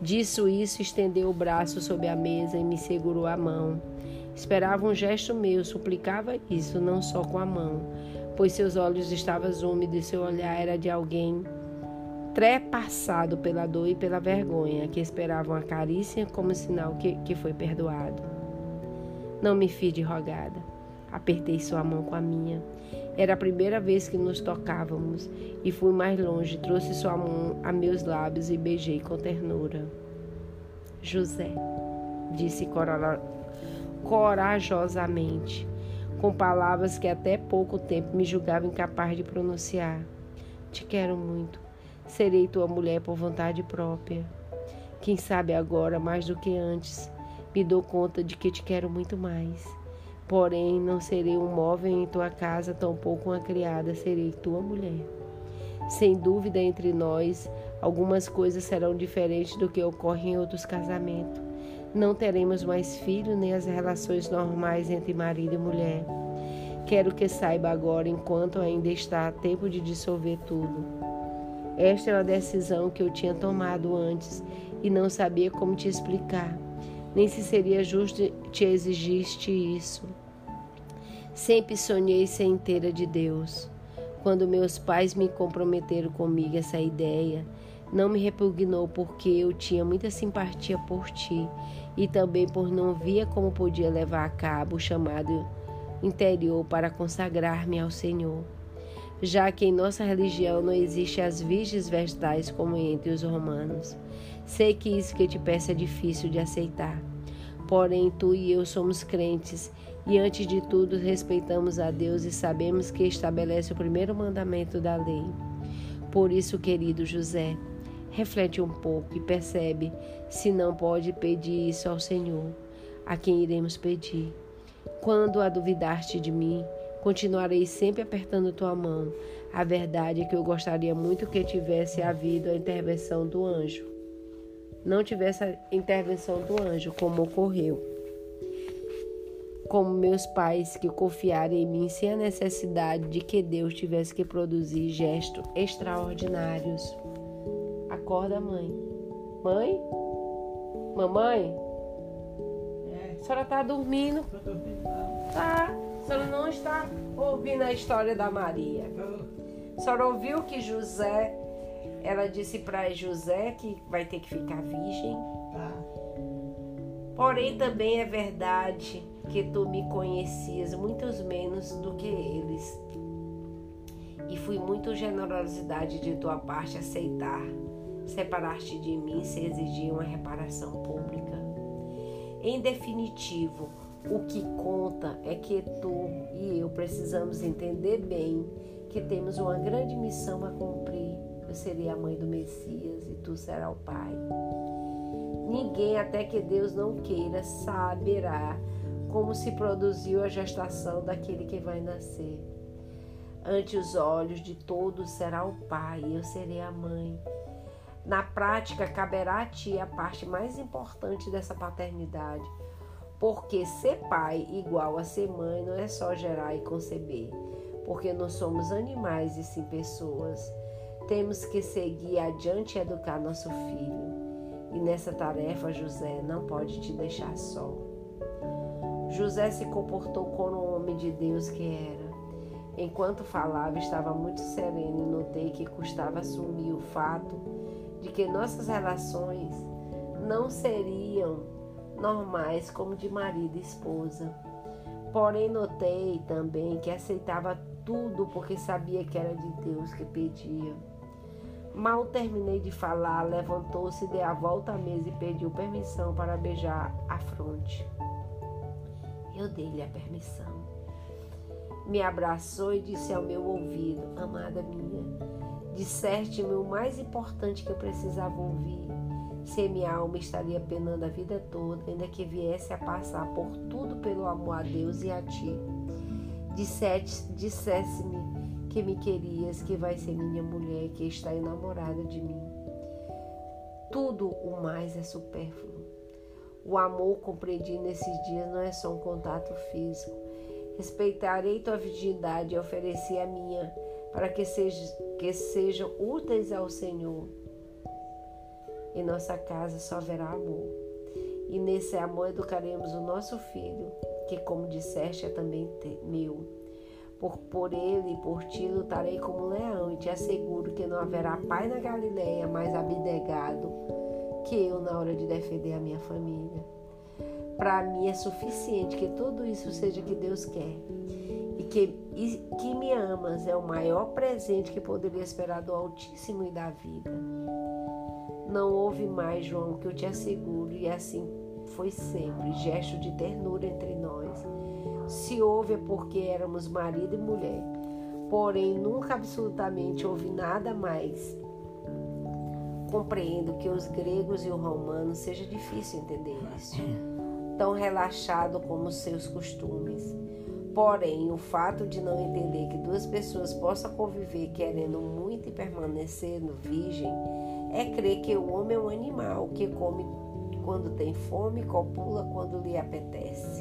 Disso isso, estendeu o braço sobre a mesa e me segurou a mão Esperava um gesto meu, suplicava isso, não só com a mão, pois seus olhos estavam úmidos e seu olhar era de alguém trepassado pela dor e pela vergonha, que esperava uma carícia como sinal que, que foi perdoado. Não me fiz de rogada. Apertei sua mão com a minha. Era a primeira vez que nos tocávamos e fui mais longe. Trouxe sua mão a meus lábios e beijei com ternura. José, disse corajosamente, com palavras que até pouco tempo me julgava incapaz de pronunciar. Te quero muito. Serei tua mulher por vontade própria. Quem sabe agora, mais do que antes, me dou conta de que te quero muito mais. Porém, não serei um móvel em tua casa, tampouco uma criada, serei tua mulher. Sem dúvida, entre nós, algumas coisas serão diferentes do que ocorre em outros casamentos. Não teremos mais filhos nem as relações normais entre marido e mulher. Quero que saiba agora, enquanto ainda está a tempo de dissolver tudo. Esta é uma decisão que eu tinha tomado antes e não sabia como te explicar, nem se seria justo te exigiste isso. Sempre sonhei ser inteira de Deus. Quando meus pais me comprometeram comigo essa ideia, não me repugnou porque eu tinha muita simpatia por ti e também por não via como podia levar a cabo o chamado interior para consagrar-me ao Senhor, já que em nossa religião não existe as virgens vestais como entre os romanos. Sei que isso que te peço é difícil de aceitar. Porém, tu e eu somos crentes e, antes de tudo, respeitamos a Deus e sabemos que estabelece o primeiro mandamento da lei. Por isso, querido José, reflete um pouco e percebe se não pode pedir isso ao Senhor, a quem iremos pedir. Quando a duvidar-te de mim, continuarei sempre apertando tua mão. A verdade é que eu gostaria muito que tivesse havido a intervenção do anjo. Não tivesse a intervenção do anjo, como ocorreu. Como meus pais que confiaram em mim sem a necessidade de que Deus tivesse que produzir gestos extraordinários. Acorda, mãe. Mãe? Mamãe? A senhora está dormindo? Tá. A senhora não está ouvindo a história da Maria. A senhora ouviu que José, ela disse para José que vai ter que ficar virgem. Porém, também é verdade que tu me conhecias muitos menos do que eles. E fui muito generosidade de tua parte aceitar separar-te de mim se exigir uma reparação pública. Em definitivo, o que conta é que tu e eu precisamos entender bem que temos uma grande missão a cumprir. Serei a mãe do Messias e tu serás o pai. Ninguém, até que Deus não queira, saberá como se produziu a gestação daquele que vai nascer. Ante os olhos de todos será o pai, e eu serei a mãe. Na prática, caberá a ti a parte mais importante dessa paternidade, porque ser pai igual a ser mãe não é só gerar e conceber, porque não somos animais e sim pessoas. Temos que seguir adiante e educar nosso filho. E nessa tarefa, José não pode te deixar só. José se comportou como um homem de Deus que era. Enquanto falava, estava muito sereno e notei que custava assumir o fato de que nossas relações não seriam normais como de marido e esposa. Porém, notei também que aceitava tudo porque sabia que era de Deus que pedia. Mal terminei de falar, levantou-se, deu a volta à mesa e pediu permissão para beijar a fronte. Eu dei-lhe a permissão. Me abraçou e disse ao meu ouvido: Amada minha, Disseste-me o mais importante que eu precisava ouvir. Se minha alma estaria penando a vida toda, ainda que viesse a passar por tudo pelo amor a Deus e a ti. Dissesse-me que me querias, que vai ser minha mulher, que está enamorada de mim. Tudo o mais é supérfluo. O amor, compreendi nesses dias, não é só um contato físico. Respeitarei tua virgindade e ofereci a minha para que, seja, que sejam úteis ao Senhor. Em nossa casa só haverá amor. E nesse amor educaremos o nosso filho, que, como disseste, é também meu. Por, por ele e por ti lutarei como um leão, e te asseguro que não haverá pai na Galileia mais abnegado que eu na hora de defender a minha família. Para mim é suficiente que tudo isso seja que Deus quer que, e que me amas é o maior presente que poderia esperar do Altíssimo e da vida. Não houve mais, João, que eu te asseguro, e assim foi sempre gesto de ternura entre nós. Se houve é porque éramos marido e mulher, porém nunca absolutamente houve nada mais. Compreendo que os gregos e os romanos seja difícil entender isso. tão relaxado como seus costumes. Porém, o fato de não entender que duas pessoas possam conviver querendo muito e permanecendo virgem é crer que o homem é um animal que come quando tem fome e copula quando lhe apetece.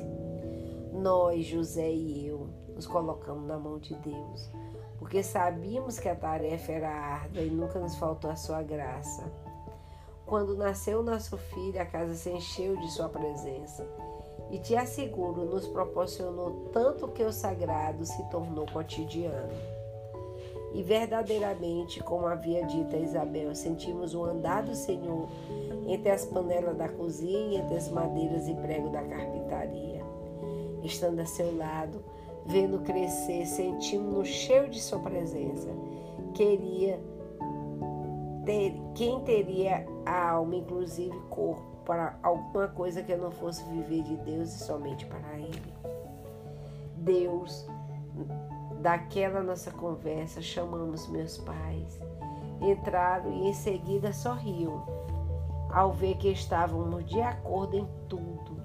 Nós, José e eu, nos colocamos na mão de Deus, porque sabíamos que a tarefa era árdua e nunca nos faltou a sua graça. Quando nasceu nosso filho, a casa se encheu de sua presença e te asseguro, nos proporcionou tanto que o sagrado se tornou cotidiano. E verdadeiramente, como havia dito a Isabel, sentimos o andar do Senhor entre as panelas da cozinha entre as madeiras e prego da carpintaria. Estando a seu lado, vendo crescer, sentimos-nos cheio de sua presença. Queria ter, quem teria a alma, inclusive corpo, para alguma coisa que eu não fosse viver de Deus e somente para Ele. Deus, daquela nossa conversa, chamamos meus pais. Entraram e em seguida sorriam, ao ver que estávamos de acordo em tudo.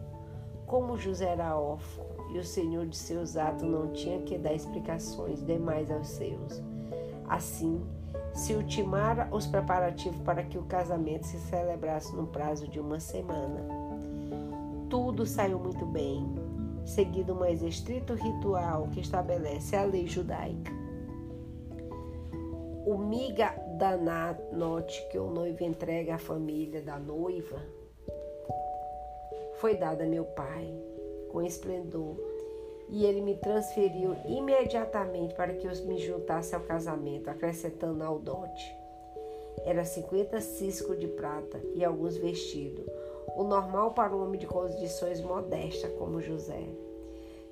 Como José era órfão e o Senhor de seus atos não tinha que dar explicações demais aos seus. Assim, se ultimara os preparativos para que o casamento se celebrasse no prazo de uma semana. Tudo saiu muito bem, seguindo o mais estrito ritual que estabelece a lei judaica. O miga note que o noivo entrega à família da noiva foi dada a meu pai com esplendor e ele me transferiu imediatamente para que eu me juntasse ao casamento, acrescentando ao dote. Era 50 ciscos de prata e alguns vestidos, o normal para um homem de condições modestas como José.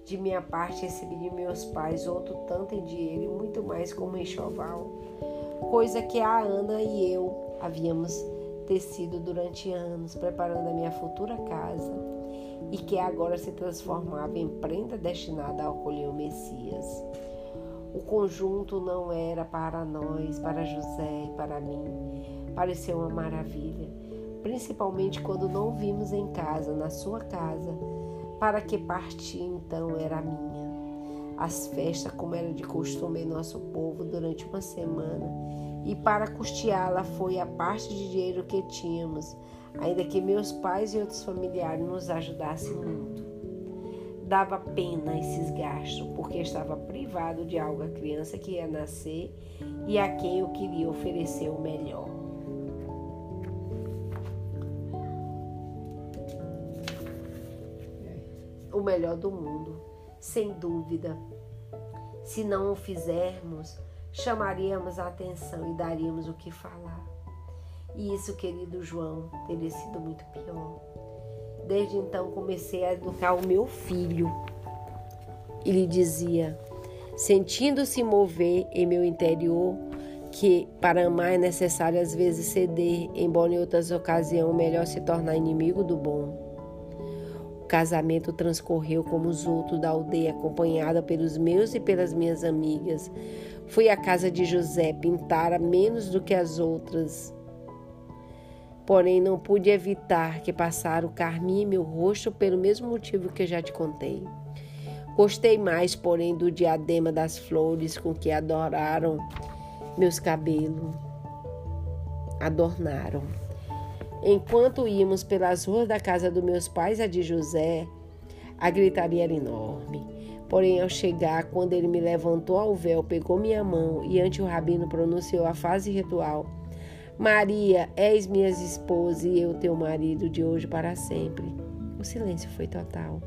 De minha parte, recebi de meus pais outro tanto em dinheiro e muito mais como enxoval, coisa que a Ana e eu havíamos tecido durante anos, preparando a minha futura casa e que agora se transformava em prenda destinada a acolher o Messias. O conjunto não era para nós, para José e para mim. Pareceu uma maravilha, principalmente quando não vimos em casa, na sua casa, para que partir então era minha. As festas, como era de costume em nosso povo, durante uma semana, e para custeá-la foi a parte de dinheiro que tínhamos ainda que meus pais e outros familiares nos ajudassem muito. Dava pena esses gastos, porque estava privado de algo a criança que ia nascer e a quem eu queria oferecer o melhor. O melhor do mundo, sem dúvida. Se não o fizermos, chamaríamos a atenção e daríamos o que falar. E isso, querido João, teria sido muito pior. Desde então comecei a educar o meu filho. E lhe dizia, sentindo-se mover em meu interior, que para amar é necessário às vezes ceder, embora em outras ocasiões melhor se tornar inimigo do bom. O casamento transcorreu como os outros da aldeia, acompanhada pelos meus e pelas minhas amigas. Fui à casa de José, pintara menos do que as outras Porém, não pude evitar que passara o carmim em meu rosto pelo mesmo motivo que já te contei. Gostei mais, porém, do diadema das flores com que adoraram meus cabelos. Adornaram. Enquanto íamos pelas ruas da casa dos meus pais, a de José, a gritaria era enorme. Porém, ao chegar, quando ele me levantou ao véu, pegou minha mão e ante o rabino pronunciou a fase ritual Maria, és minha esposa e eu teu marido de hoje para sempre. O silêncio foi total.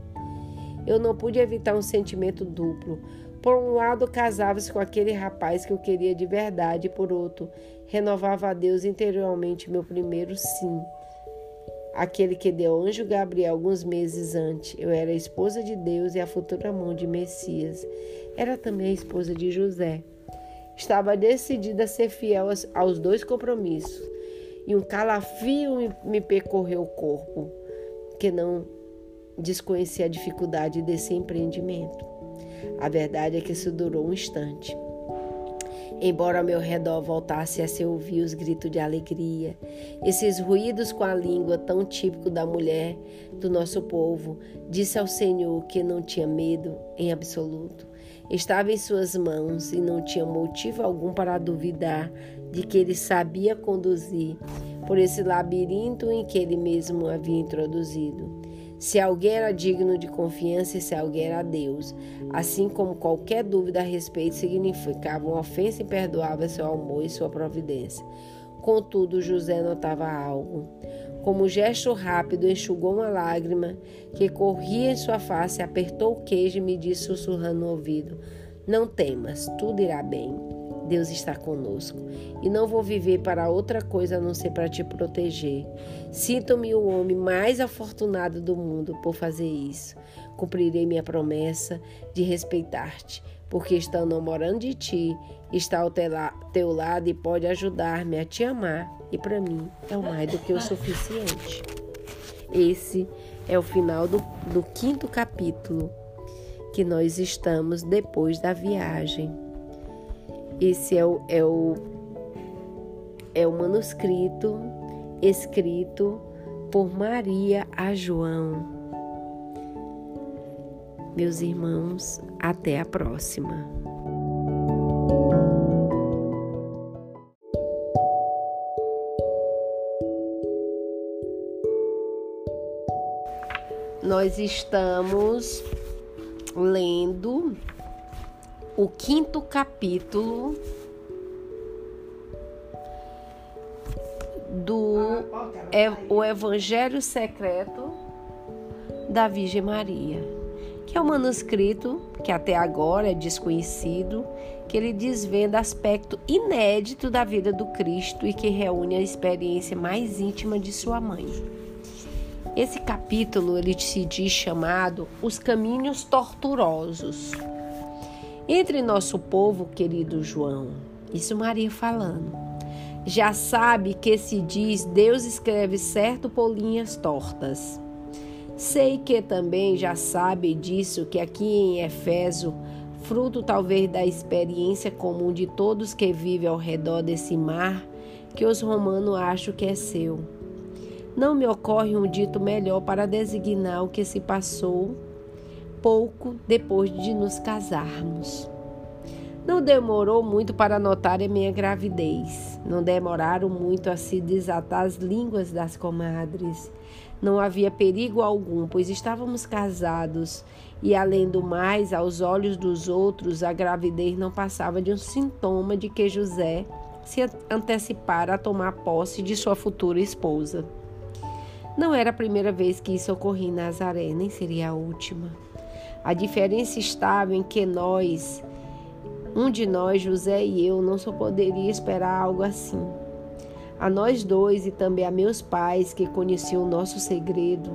Eu não pude evitar um sentimento duplo. Por um lado, casava-se com aquele rapaz que eu queria de verdade, e por outro, renovava a Deus interiormente meu primeiro sim. Aquele que deu anjo Gabriel alguns meses antes. Eu era a esposa de Deus e a futura mão de Messias. Era também a esposa de José. Estava decidida a ser fiel aos dois compromissos, e um calafrio me percorreu o corpo, que não desconhecia a dificuldade desse empreendimento. A verdade é que isso durou um instante. embora ao meu redor voltasse a se ouvir os gritos de alegria, esses ruídos com a língua tão típico da mulher do nosso povo, disse ao Senhor que não tinha medo em absoluto. Estava em suas mãos e não tinha motivo algum para duvidar de que ele sabia conduzir por esse labirinto em que ele mesmo havia introduzido. Se alguém era digno de confiança e se alguém era Deus, assim como qualquer dúvida a respeito significava uma ofensa imperdoável seu amor e sua providência. Contudo, José notava algo. Como um gesto rápido, enxugou uma lágrima que corria em sua face, apertou o queijo e me disse sussurrando no ouvido: Não temas, tudo irá bem. Deus está conosco e não vou viver para outra coisa a não ser para te proteger. Sinto-me o homem mais afortunado do mundo por fazer isso. Cumprirei minha promessa de respeitar-te, porque estando namorando de ti, está ao teu lado e pode ajudar-me a te amar, e para mim é o mais do que o suficiente. Esse é o final do, do quinto capítulo que nós estamos depois da viagem. Esse é o, é o, é o manuscrito escrito por Maria a João. Meus irmãos, até a próxima. Nós estamos lendo o quinto capítulo do é, o Evangelho Secreto da Virgem Maria, que é um manuscrito que até agora é desconhecido, que ele desvenda aspecto inédito da vida do Cristo e que reúne a experiência mais íntima de sua mãe. Esse capítulo ele se diz chamado Os Caminhos Torturosos. Entre nosso povo, querido João, isso Maria falando, já sabe que se diz Deus escreve certo por linhas tortas. Sei que também já sabe disso que aqui em Efeso, fruto talvez da experiência comum de todos que vivem ao redor desse mar, que os romanos acham que é seu. Não me ocorre um dito melhor para designar o que se passou pouco depois de nos casarmos. Não demorou muito para notar a minha gravidez. Não demoraram muito a se desatar as línguas das comadres. Não havia perigo algum, pois estávamos casados e, além do mais, aos olhos dos outros, a gravidez não passava de um sintoma de que José se antecipara a tomar posse de sua futura esposa. Não era a primeira vez que isso ocorria em Nazaré, nem seria a última. A diferença estava em que nós, um de nós, José e eu, não só poderia esperar algo assim. A nós dois e também a meus pais, que conheciam o nosso segredo,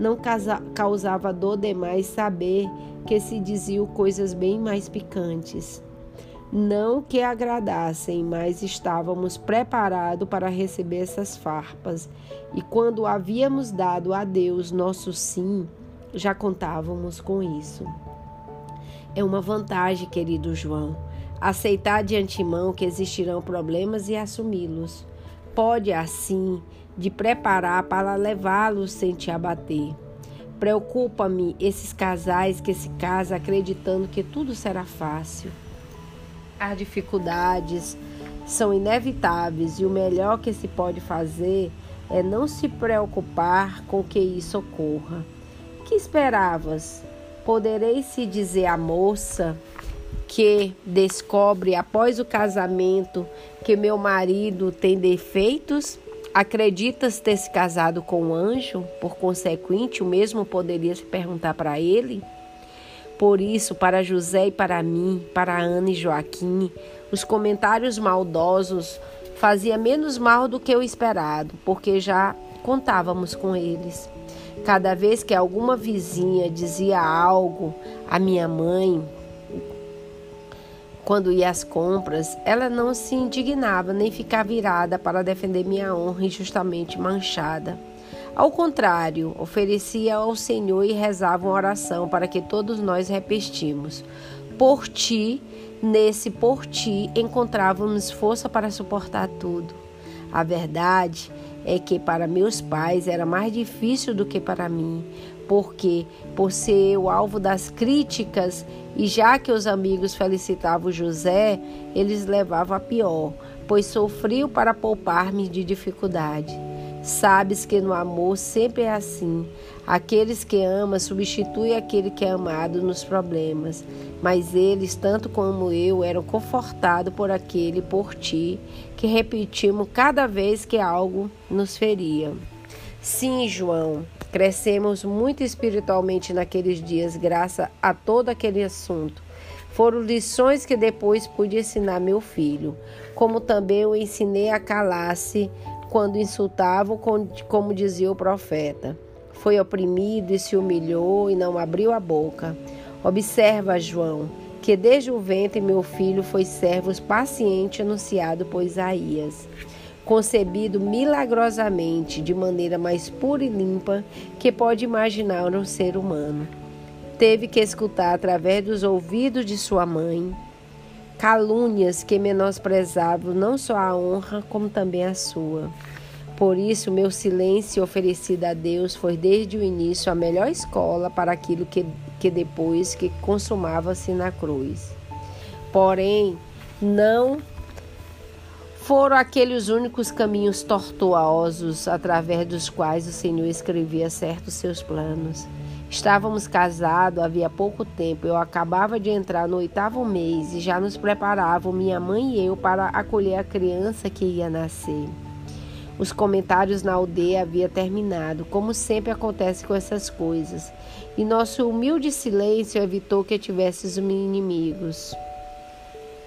não causava dor demais saber que se diziam coisas bem mais picantes. Não que agradassem, mas estávamos preparados para receber essas farpas, e quando havíamos dado a Deus nosso sim, já contávamos com isso. É uma vantagem, querido João, aceitar de antemão que existirão problemas e assumi-los. Pode, assim, de preparar para levá-los sem te abater. Preocupa-me esses casais que se casam acreditando que tudo será fácil. As dificuldades são inevitáveis e o melhor que se pode fazer é não se preocupar com que isso ocorra que esperavas? Poderei se dizer a moça que descobre após o casamento que meu marido tem defeitos? Acreditas ter se casado com um anjo? Por consequente, o mesmo poderia se perguntar para ele? Por isso, para José e para mim, para Ana e Joaquim, os comentários maldosos faziam menos mal do que o esperado, porque já contávamos com eles. Cada vez que alguma vizinha dizia algo à minha mãe, quando ia às compras, ela não se indignava nem ficava virada para defender minha honra injustamente manchada. Ao contrário, oferecia ao Senhor e rezava uma oração para que todos nós repetimos: Por ti Nesse por ti encontrávamos força para suportar tudo. A verdade é que para meus pais era mais difícil do que para mim, porque, por ser o alvo das críticas, e já que os amigos felicitavam José, eles levavam a pior, pois sofriam para poupar-me de dificuldade. Sabes que no amor sempre é assim. Aqueles que amam substituem aquele que é amado nos problemas, mas eles, tanto como eu, eram confortados por aquele por ti, que repetimos cada vez que algo nos feria. Sim, João, crescemos muito espiritualmente naqueles dias, graças a todo aquele assunto. Foram lições que depois pude ensinar meu filho, como também eu ensinei a calar-se quando insultavam, como dizia o profeta. Foi oprimido e se humilhou e não abriu a boca. Observa, João, que desde o ventre meu filho foi servo paciente anunciado por Isaías, concebido milagrosamente de maneira mais pura e limpa que pode imaginar um ser humano. Teve que escutar através dos ouvidos de sua mãe calúnias que menosprezavam não só a honra, como também a sua. Por isso, meu silêncio oferecido a Deus foi desde o início a melhor escola para aquilo que, que depois que consumava-se na cruz. Porém, não foram aqueles únicos caminhos tortuosos através dos quais o Senhor escrevia certos seus planos. Estávamos casados havia pouco tempo. Eu acabava de entrar no oitavo mês e já nos preparavam, minha mãe e eu, para acolher a criança que ia nascer. Os comentários na aldeia havia terminado, como sempre acontece com essas coisas, e nosso humilde silêncio evitou que tivéssemos inimigos.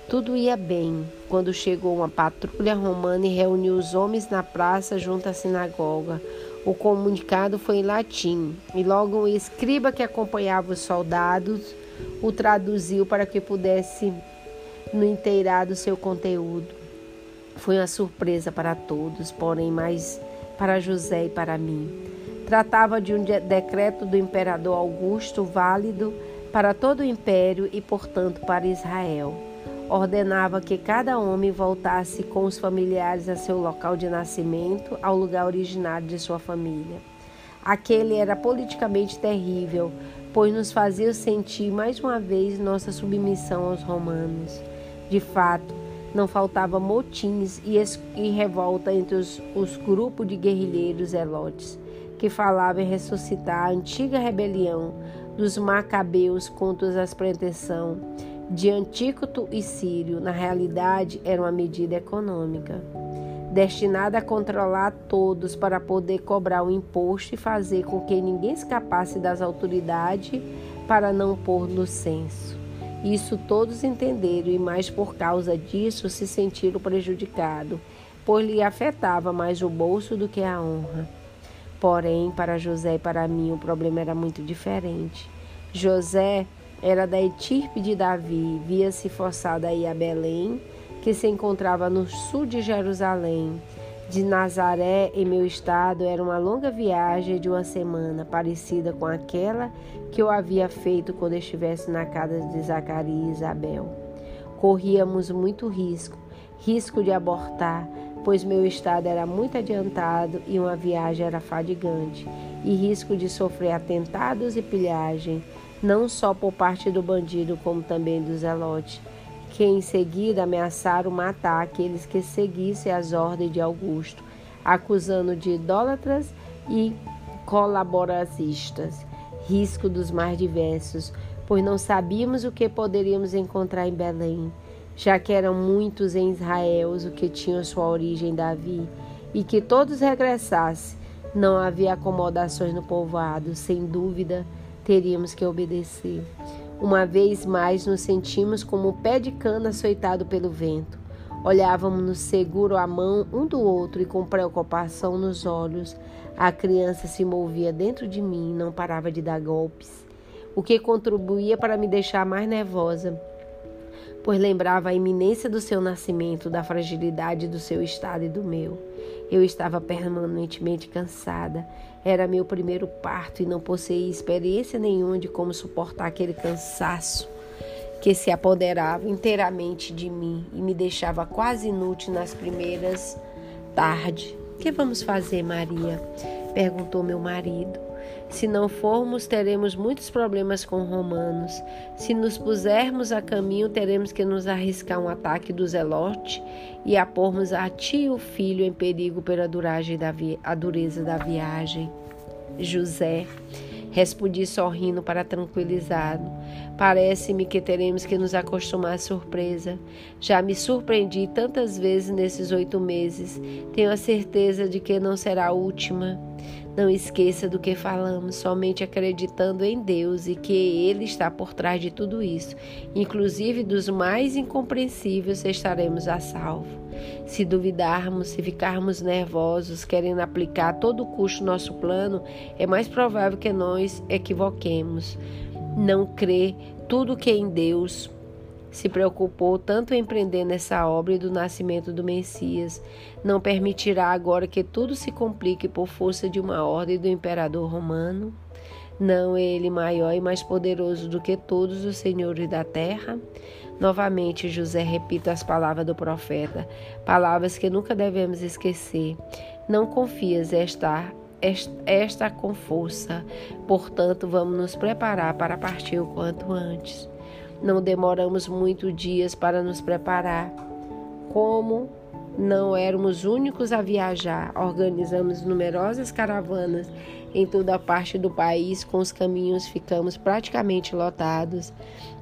Tudo ia bem quando chegou uma patrulha romana e reuniu os homens na praça junto à sinagoga. O comunicado foi em latim e logo o escriba que acompanhava os soldados o traduziu para que pudesse no inteirado seu conteúdo. Foi uma surpresa para todos, porém mais para José e para mim. Tratava de um decreto do imperador Augusto válido para todo o império e, portanto, para Israel ordenava que cada homem voltasse com os familiares a seu local de nascimento, ao lugar originário de sua família. Aquele era politicamente terrível, pois nos fazia sentir mais uma vez nossa submissão aos romanos. De fato, não faltava motins e, e revolta entre os, os grupos de guerrilheiros elotes, que falavam em ressuscitar a antiga rebelião dos macabeus contra as pretensões de Antícoto e Sírio, na realidade, era uma medida econômica, destinada a controlar todos para poder cobrar o imposto e fazer com que ninguém escapasse das autoridades para não pôr no censo. Isso todos entenderam e mais por causa disso se sentiram prejudicados, pois lhe afetava mais o bolso do que a honra. Porém, para José e para mim o problema era muito diferente. José era da etirpe de Davi, via-se forçado a ir a Belém, que se encontrava no sul de Jerusalém. De Nazaré, em meu estado, era uma longa viagem de uma semana, parecida com aquela que eu havia feito quando estivesse na casa de Zacarias e Isabel. Corríamos muito risco, risco de abortar, pois meu estado era muito adiantado e uma viagem era fadigante, e risco de sofrer atentados e pilhagem não só por parte do bandido, como também do zelote, que em seguida ameaçaram matar aqueles que seguissem as ordens de Augusto, acusando de idólatras e colaboracistas, risco dos mais diversos, pois não sabíamos o que poderíamos encontrar em Belém, já que eram muitos em Israel os que tinham sua origem em Davi, e que todos regressassem. Não havia acomodações no povoado, sem dúvida teríamos que obedecer. Uma vez mais nos sentimos como o pé de cana açoitado pelo vento. Olhávamos seguro a mão um do outro e com preocupação nos olhos. A criança se movia dentro de mim e não parava de dar golpes, o que contribuía para me deixar mais nervosa, pois lembrava a iminência do seu nascimento, da fragilidade do seu estado e do meu. Eu estava permanentemente cansada. Era meu primeiro parto e não possuía experiência nenhuma de como suportar aquele cansaço que se apoderava inteiramente de mim e me deixava quase inútil nas primeiras tardes. Que vamos fazer, Maria? perguntou meu marido. Se não formos, teremos muitos problemas com romanos. Se nos pusermos a caminho, teremos que nos arriscar um ataque do zelote e a pormos a ti e o filho em perigo pela da dureza da viagem. José, respondi sorrindo para tranquilizá-lo. Parece-me que teremos que nos acostumar à surpresa. Já me surpreendi tantas vezes nesses oito meses. Tenho a certeza de que não será a última. Não esqueça do que falamos, somente acreditando em Deus e que Ele está por trás de tudo isso, inclusive dos mais incompreensíveis, estaremos a salvo. Se duvidarmos, se ficarmos nervosos, querendo aplicar a todo custo nosso plano, é mais provável que nós equivoquemos. Não crê tudo que é em Deus se preocupou tanto em empreender nessa obra do nascimento do Messias, não permitirá agora que tudo se complique por força de uma ordem do imperador romano? Não é ele maior e mais poderoso do que todos os senhores da terra? Novamente, José repita as palavras do profeta, palavras que nunca devemos esquecer. Não confias esta esta com força. Portanto, vamos nos preparar para partir o quanto antes. Não demoramos muito dias para nos preparar. Como não éramos únicos a viajar, organizamos numerosas caravanas em toda a parte do país, com os caminhos ficamos praticamente lotados.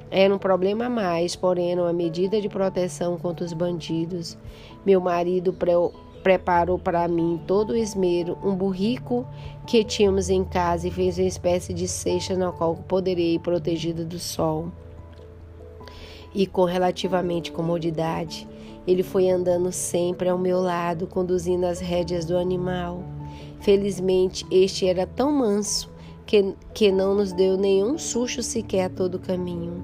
Era um problema a mais, porém uma medida de proteção contra os bandidos. Meu marido pre preparou para mim todo o esmero, um burrico que tínhamos em casa e fez uma espécie de cesta na qual poderia ir protegida do sol e com relativamente comodidade. Ele foi andando sempre ao meu lado, conduzindo as rédeas do animal. Felizmente, este era tão manso que, que não nos deu nenhum susto sequer a todo o caminho.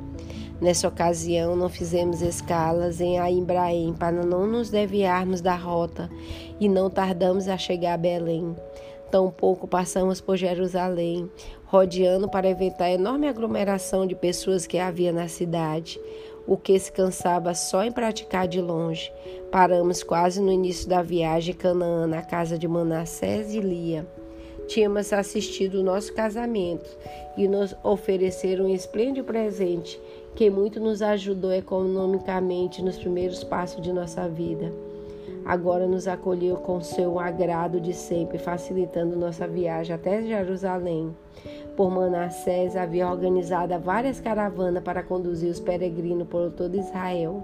Nessa ocasião, não fizemos escalas em Aimbraém para não nos desviarmos da rota e não tardamos a chegar a Belém. Tampouco passamos por Jerusalém, rodeando para evitar a enorme aglomeração de pessoas que havia na cidade o que se cansava só em praticar de longe. Paramos quase no início da viagem Canaã, na casa de Manassés e Lia. Tínhamos assistido o nosso casamento e nos ofereceram um esplêndido presente que muito nos ajudou economicamente nos primeiros passos de nossa vida. Agora nos acolheu com seu agrado de sempre, facilitando nossa viagem até Jerusalém por Manassés havia organizado várias caravanas para conduzir os peregrinos por todo Israel,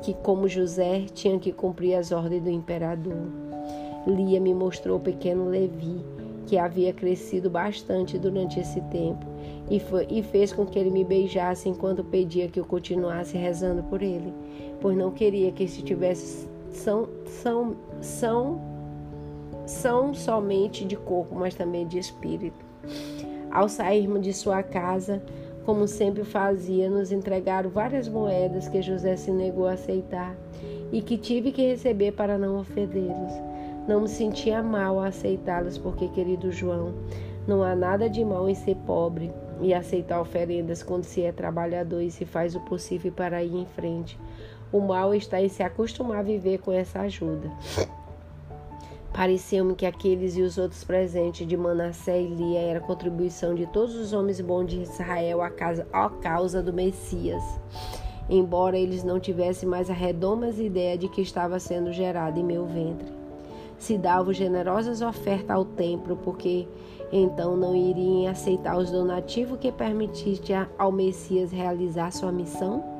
que, como José, tinha que cumprir as ordens do imperador. Lia me mostrou o pequeno Levi, que havia crescido bastante durante esse tempo, e, foi, e fez com que ele me beijasse enquanto pedia que eu continuasse rezando por ele, pois não queria que estivesse são, são, são, são somente de corpo, mas também de espírito. Ao sairmos de sua casa, como sempre fazia, nos entregaram várias moedas que José se negou a aceitar e que tive que receber para não ofendê-los. Não me sentia mal a aceitá-los, porque, querido João, não há nada de mal em ser pobre e aceitar oferendas quando se é trabalhador e se faz o possível para ir em frente. O mal está em se acostumar a viver com essa ajuda. Pareceu-me que aqueles e os outros presentes de Manassé e Lia era contribuição de todos os homens bons de Israel à, à causa do Messias, embora eles não tivessem mais a redoma ideia de que estava sendo gerado em meu ventre. Se davam generosas ofertas ao templo, porque então não iriam aceitar os donativos que permitissem ao Messias realizar sua missão?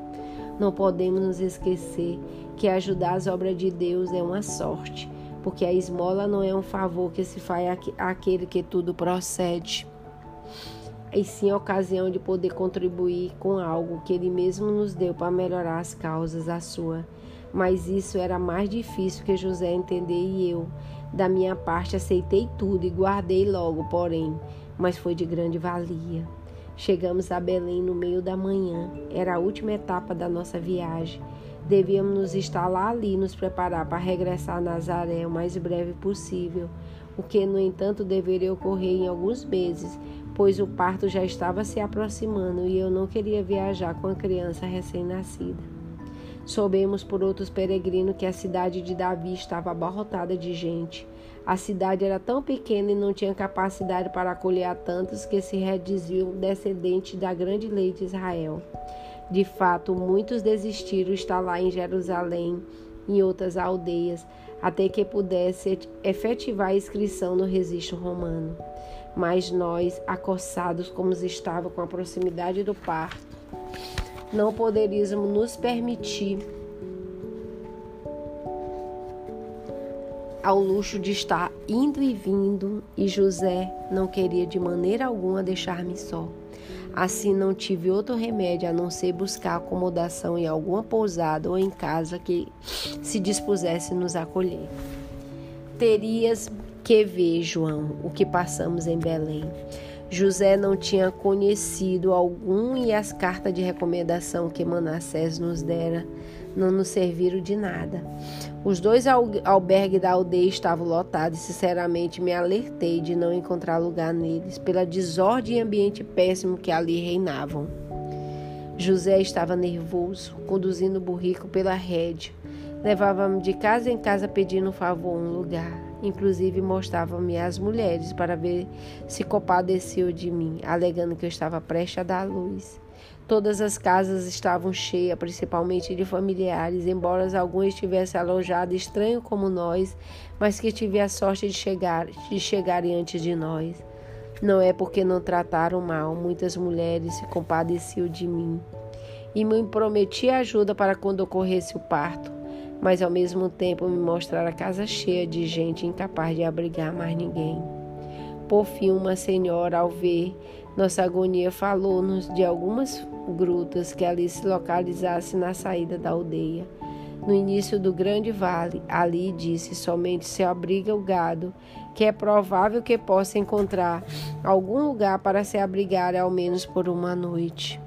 Não podemos nos esquecer que ajudar as obras de Deus é uma sorte porque a esmola não é um favor que se faz àquele que tudo procede, e sim a ocasião de poder contribuir com algo que Ele mesmo nos deu para melhorar as causas da sua. Mas isso era mais difícil que José entender e eu, da minha parte, aceitei tudo e guardei logo, porém, mas foi de grande valia. Chegamos a Belém no meio da manhã, era a última etapa da nossa viagem. Devíamos nos instalar ali e nos preparar para regressar a Nazaré o mais breve possível, o que, no entanto, deveria ocorrer em alguns meses, pois o parto já estava se aproximando e eu não queria viajar com a criança recém-nascida. Soubemos por outros peregrinos que a cidade de Davi estava abarrotada de gente. A cidade era tão pequena e não tinha capacidade para acolher a tantos que se rediziam descendentes da grande lei de Israel. De fato, muitos desistiram de estar lá em Jerusalém e outras aldeias, até que pudesse efetivar a inscrição no registro romano. Mas nós, acossados como estava com a proximidade do parto, não poderíamos nos permitir ao luxo de estar indo e vindo, e José não queria de maneira alguma deixar-me só. Assim não tive outro remédio a não ser buscar acomodação em alguma pousada ou em casa que se dispusesse nos acolher. Terias que ver, João, o que passamos em Belém. José não tinha conhecido algum e as cartas de recomendação que Manassés nos dera não nos serviram de nada. Os dois albergues da aldeia estavam lotados e, sinceramente, me alertei de não encontrar lugar neles, pela desordem e ambiente péssimo que ali reinavam. José estava nervoso, conduzindo o burrico pela rede. Levava-me de casa em casa pedindo um favor um lugar. Inclusive mostrava-me as mulheres para ver se compadeciam de mim, alegando que eu estava prestes a dar luz. Todas as casas estavam cheias, principalmente de familiares, embora alguns estivessem alojados estranho como nós, mas que tive a sorte de chegar, de chegarem antes de nós. Não é porque não trataram mal, muitas mulheres se compadeciam de mim e me prometiam ajuda para quando ocorresse o parto, mas ao mesmo tempo me mostraram a casa cheia de gente incapaz de abrigar mais ninguém. Por fim, uma senhora, ao ver nossa agonia, falou-nos de algumas grutas que ali se localizasse na saída da aldeia. No início do grande vale, ali disse somente se abriga o gado, que é provável que possa encontrar algum lugar para se abrigar ao menos por uma noite.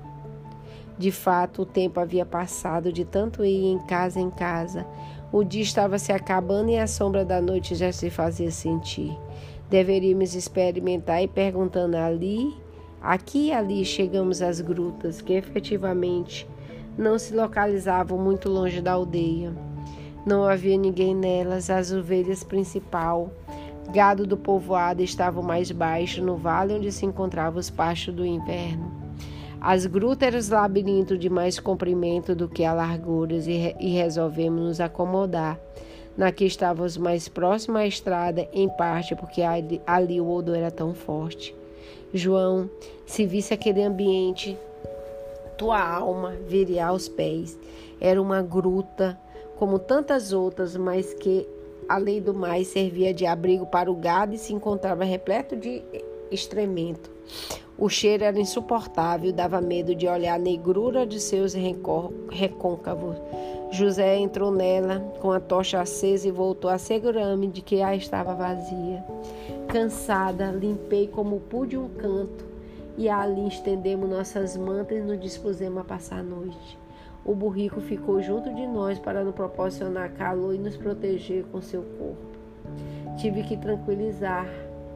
De fato, o tempo havia passado de tanto ir em casa em casa. O dia estava se acabando e a sombra da noite já se fazia sentir. Deveríamos experimentar e perguntando ali Aqui e ali chegamos às grutas, que efetivamente não se localizavam muito longe da aldeia. Não havia ninguém nelas, as ovelhas principal, gado do povoado estavam mais baixo no vale onde se encontravam os pastos do inverno. As grutas eram os labirintos de mais comprimento do que a larguras e, e resolvemos nos acomodar. Na que estávamos mais próximos à estrada, em parte porque ali, ali o odor era tão forte. João, se visse aquele ambiente, tua alma viria aos pés. Era uma gruta, como tantas outras, mas que, além do mais, servia de abrigo para o gado e se encontrava repleto de extremento. O cheiro era insuportável, dava medo de olhar a negrura de seus recôncavos. José entrou nela com a tocha acesa e voltou a assegurar-me de que a estava vazia. Cansada, limpei como pude um canto e ali estendemos nossas mantas e nos dispusemos a passar a noite. O burrico ficou junto de nós para nos proporcionar calor e nos proteger com seu corpo. Tive que tranquilizar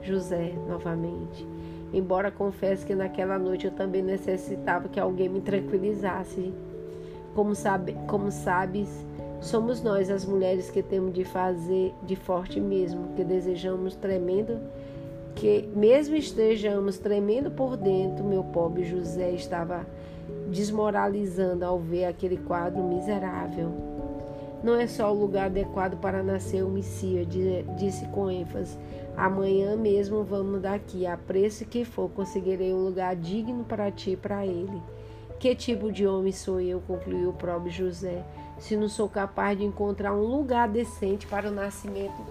José novamente. Embora confesse que naquela noite eu também necessitava que alguém me tranquilizasse. Como, sabe, como sabes, Somos nós as mulheres que temos de fazer de forte mesmo, que desejamos tremendo, que mesmo estejamos tremendo por dentro, meu pobre José estava desmoralizando ao ver aquele quadro miserável. Não é só o lugar adequado para nascer o Messias, disse com ênfase. Amanhã mesmo vamos daqui, a preço que for, conseguirei um lugar digno para ti e para ele. Que tipo de homem sou eu? concluiu o próprio José se não sou capaz de encontrar um lugar decente para o nascimento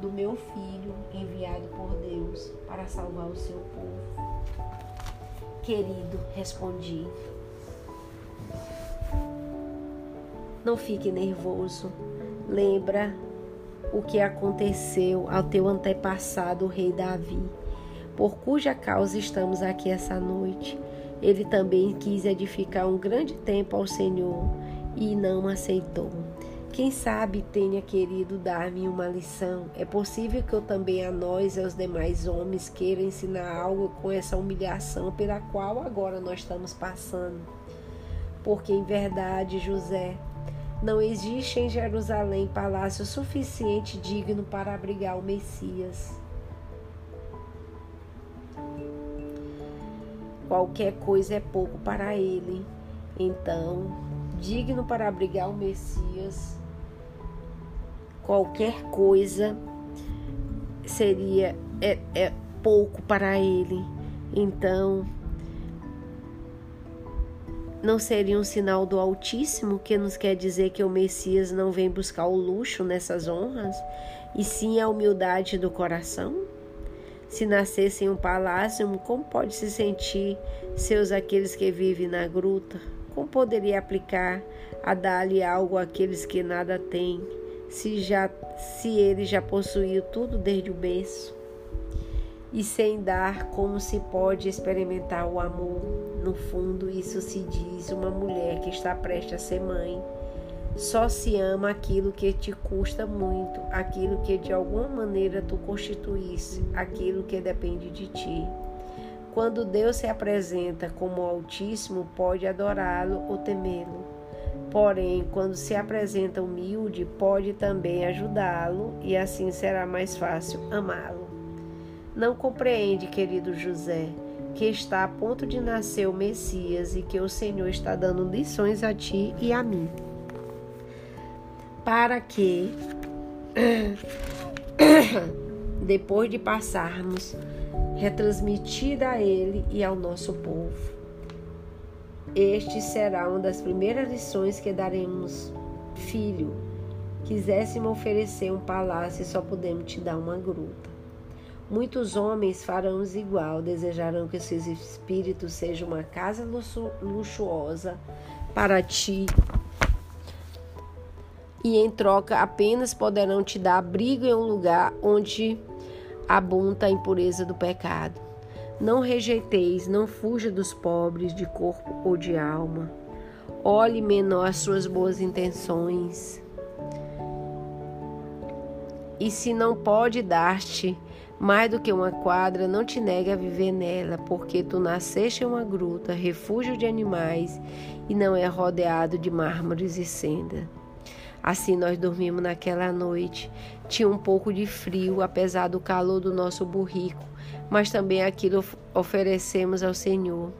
do meu filho enviado por Deus para salvar o seu povo. Querido, respondi. Não fique nervoso. Lembra o que aconteceu ao teu antepassado, o rei Davi, por cuja causa estamos aqui essa noite. Ele também quis edificar um grande templo ao Senhor e não aceitou. Quem sabe tenha querido dar-me uma lição. É possível que eu também a nós e aos demais homens queira ensinar algo com essa humilhação pela qual agora nós estamos passando. Porque em verdade, José, não existe em Jerusalém palácio suficiente digno para abrigar o Messias. Qualquer coisa é pouco para ele. Então, digno para abrigar o Messias qualquer coisa seria é, é pouco para ele. Então, não seria um sinal do Altíssimo que nos quer dizer que o Messias não vem buscar o luxo nessas honras, e sim a humildade do coração? Se nascesse em um palácio, como pode se sentir seus aqueles que vivem na gruta? Como poderia aplicar a dar-lhe algo àqueles que nada têm? se, já, se ele já possuiu tudo desde o berço? E sem dar, como se pode experimentar o amor? No fundo, isso se diz uma mulher que está prestes a ser mãe. Só se ama aquilo que te custa muito, aquilo que de alguma maneira tu constituísse, aquilo que depende de ti. Quando Deus se apresenta como Altíssimo, pode adorá-lo ou temê-lo. Porém, quando se apresenta humilde, pode também ajudá-lo e assim será mais fácil amá-lo. Não compreende, querido José, que está a ponto de nascer o Messias e que o Senhor está dando lições a ti e a mim. Para que, depois de passarmos, retransmitida a Ele e ao nosso povo este será uma das primeiras lições que daremos. Filho, quiséssemos oferecer um palácio e só podemos te dar uma gruta. Muitos homens farão igual, desejarão que seus espíritos sejam uma casa luxuosa para ti. E em troca apenas poderão te dar abrigo em um lugar onde abunda a impureza do pecado. Não rejeiteis, não fuja dos pobres de corpo ou de alma. Olhe menor as suas boas intenções. E se não pode dar-te mais do que uma quadra, não te negue a viver nela, porque tu nasceste em uma gruta, refúgio de animais, e não é rodeado de mármores e senda. Assim nós dormimos naquela noite. Tinha um pouco de frio, apesar do calor do nosso burrico, mas também aquilo oferecemos ao Senhor.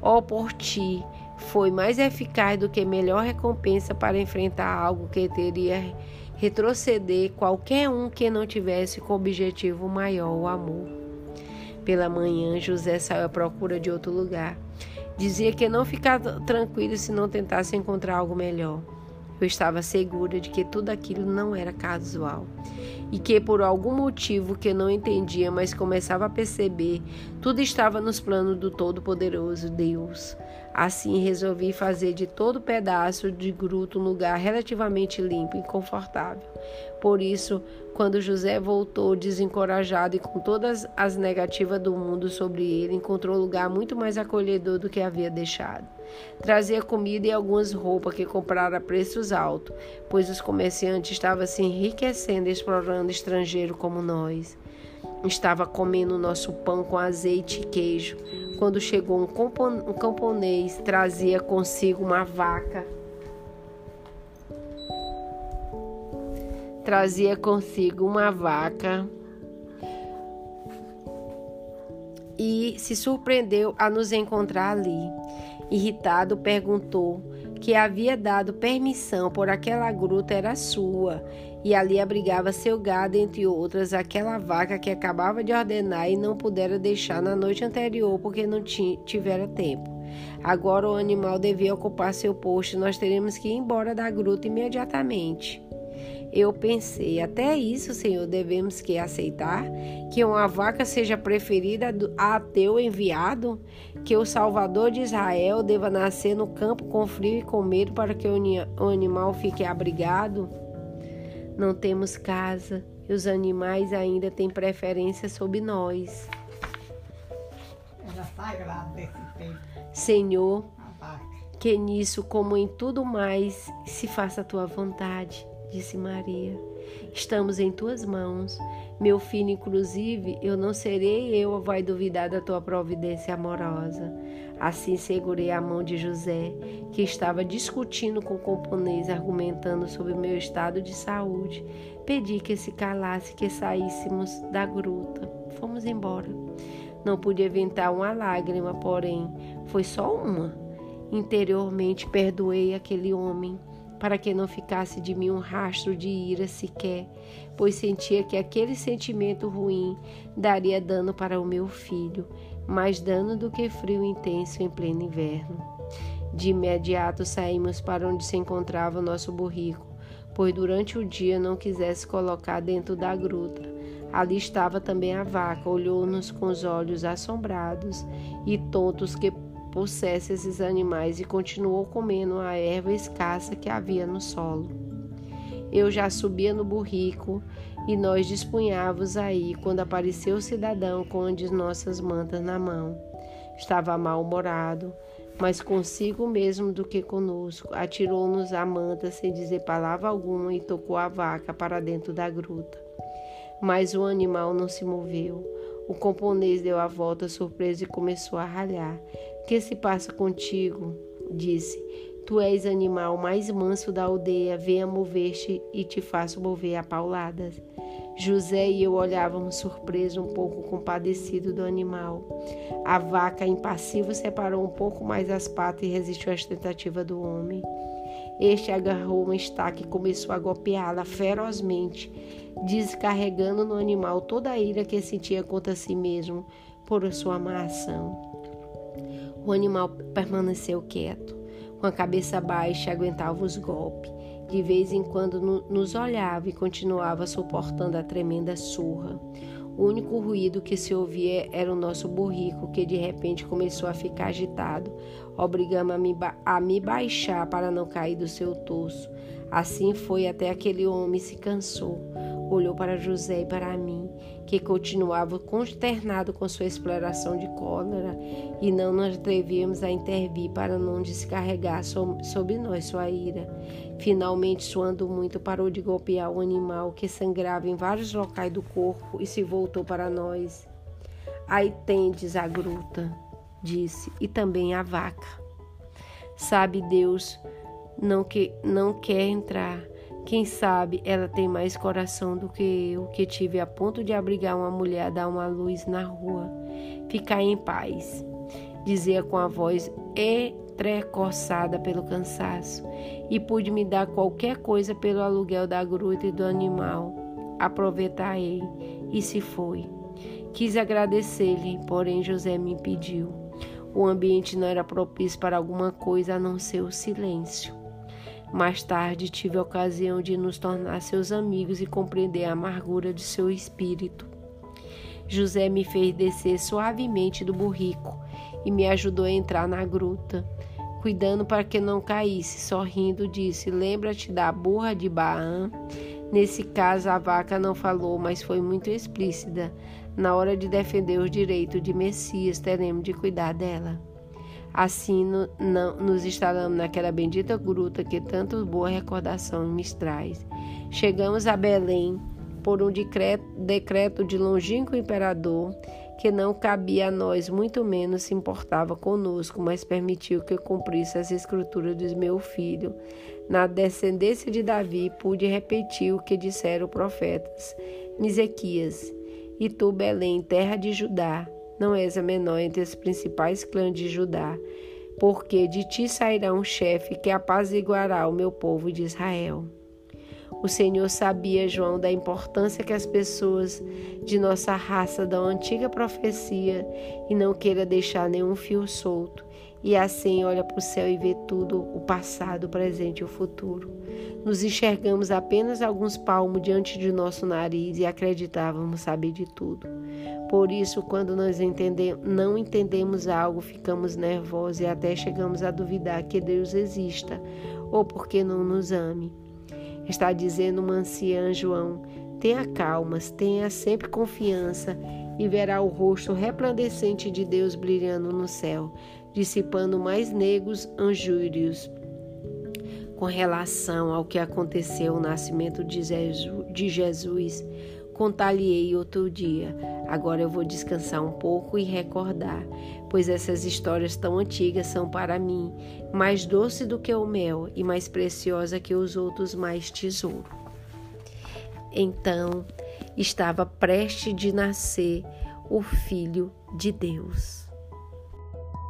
Ó, oh, por ti, foi mais eficaz do que melhor recompensa para enfrentar algo que teria retroceder qualquer um que não tivesse como objetivo maior o amor. Pela manhã, José saiu à procura de outro lugar. Dizia que não ficava tranquilo se não tentasse encontrar algo melhor. Eu estava segura de que tudo aquilo não era casual e que por algum motivo que não entendia, mas começava a perceber, tudo estava nos planos do Todo-Poderoso Deus. Assim resolvi fazer de todo pedaço de gruta um lugar relativamente limpo e confortável. Por isso, quando José voltou desencorajado e com todas as negativas do mundo sobre ele, encontrou lugar muito mais acolhedor do que havia deixado. Trazia comida e algumas roupas que comprara a preços altos, pois os comerciantes estavam se enriquecendo explorando estrangeiro como nós. Estava comendo nosso pão com azeite e queijo, quando chegou um camponês, trazia consigo uma vaca. Trazia consigo uma vaca e se surpreendeu a nos encontrar ali. Irritado, perguntou que havia dado permissão por aquela gruta era sua, e ali abrigava seu gado, entre outras, aquela vaca que acabava de ordenar e não pudera deixar na noite anterior porque não tivera tempo. Agora o animal devia ocupar seu posto e nós teremos que ir embora da gruta imediatamente. Eu pensei, até isso, Senhor, devemos que aceitar que uma vaca seja preferida a teu enviado, que o Salvador de Israel deva nascer no campo com frio e com medo para que o animal fique abrigado. Não temos casa e os animais ainda têm preferência sobre nós. Ela sagrada desse tempo. Senhor, que nisso, como em tudo mais, se faça a tua vontade. Disse Maria. Estamos em tuas mãos. Meu filho, inclusive, eu não serei eu vai duvidar da tua providência amorosa. Assim segurei a mão de José, que estava discutindo com o camponês, argumentando sobre o meu estado de saúde. Pedi que se calasse, que saíssemos da gruta. Fomos embora. Não pude evitar uma lágrima, porém, foi só uma. Interiormente perdoei aquele homem para que não ficasse de mim um rastro de ira sequer, pois sentia que aquele sentimento ruim daria dano para o meu filho, mais dano do que frio intenso em pleno inverno. De imediato saímos para onde se encontrava o nosso burrico, pois durante o dia não quisesse colocar dentro da gruta. Ali estava também a vaca, olhou-nos com os olhos assombrados e tontos que possesse esses animais e continuou comendo a erva escassa que havia no solo. Eu já subia no burrico e nós dispunhávamos aí quando apareceu o cidadão com as nossas mantas na mão. Estava mal-humorado, mas consigo mesmo do que conosco. Atirou-nos a manta sem dizer palavra alguma e tocou a vaca para dentro da gruta. Mas o animal não se moveu. O camponês deu a volta surpreso e começou a ralhar. Que se passa contigo? Disse. Tu és animal mais manso da aldeia, venha mover-te e te faço mover a pauladas. José e eu olhávamos surpreso, um pouco compadecido do animal. A vaca, impassível, separou um pouco mais as patas e resistiu às tentativas do homem. Este agarrou uma estaca e começou a golpeá-la ferozmente, descarregando no animal toda a ira que sentia contra si mesmo por sua má ação. O animal permaneceu quieto, com a cabeça baixa, aguentava os golpes. De vez em quando nos olhava e continuava suportando a tremenda surra. O único ruído que se ouvia era o nosso burrico, que de repente começou a ficar agitado, obrigando a a me baixar para não cair do seu torso. Assim foi até aquele homem se cansou olhou para José e para mim, que continuava consternado com sua exploração de cólera, e não nos atrevíamos a intervir para não descarregar sobre nós sua ira. Finalmente, suando muito, parou de golpear o animal que sangrava em vários locais do corpo e se voltou para nós. Aí tendes a gruta, disse, e também a vaca. Sabe Deus, não que não quer entrar quem sabe ela tem mais coração do que eu, que tive a ponto de abrigar uma mulher a dar uma luz na rua. Ficai em paz, dizia com a voz entrecoçada pelo cansaço, e pude me dar qualquer coisa pelo aluguel da gruta e do animal. Aproveitarei, e se foi. Quis agradecer-lhe, porém José me impediu. O ambiente não era propício para alguma coisa a não ser o silêncio. Mais tarde tive a ocasião de nos tornar seus amigos e compreender a amargura de seu espírito. José me fez descer suavemente do burrico e me ajudou a entrar na gruta. Cuidando para que não caísse, sorrindo, disse: Lembra-te da burra de Baã? Nesse caso, a vaca não falou, mas foi muito explícita. Na hora de defender os direitos de Messias, teremos de cuidar dela. Assim no, não, nos instalamos naquela bendita gruta que tanto boa recordação nos traz. Chegamos a Belém por um decreto, decreto de longínquo imperador que não cabia a nós, muito menos se importava conosco, mas permitiu que eu cumprisse as escrituras dos meu filho. Na descendência de Davi, pude repetir o que disseram os profetas. Misequias, e tu, Belém, terra de Judá, não és a menor entre os principais clãs de Judá, porque de ti sairá um chefe que apaziguará o meu povo de Israel. O Senhor sabia, João, da importância que as pessoas de nossa raça dão à antiga profecia e não queira deixar nenhum fio solto. E assim olha para o céu e vê tudo, o passado, o presente e o futuro. Nos enxergamos apenas alguns palmos diante de nosso nariz e acreditávamos saber de tudo. Por isso, quando nós não entendemos algo, ficamos nervosos e até chegamos a duvidar que Deus exista ou porque não nos ame. Está dizendo uma anciã João: tenha calmas, tenha sempre confiança e verá o rosto resplandecente de Deus brilhando no céu, dissipando mais negros anjúrios. com relação ao que aconteceu no nascimento de Jesus, contar-lhe-ei outro dia. Agora eu vou descansar um pouco e recordar, pois essas histórias tão antigas são para mim mais doce do que o mel e mais preciosa que os outros mais tesouro. Então estava prestes de nascer o Filho de Deus.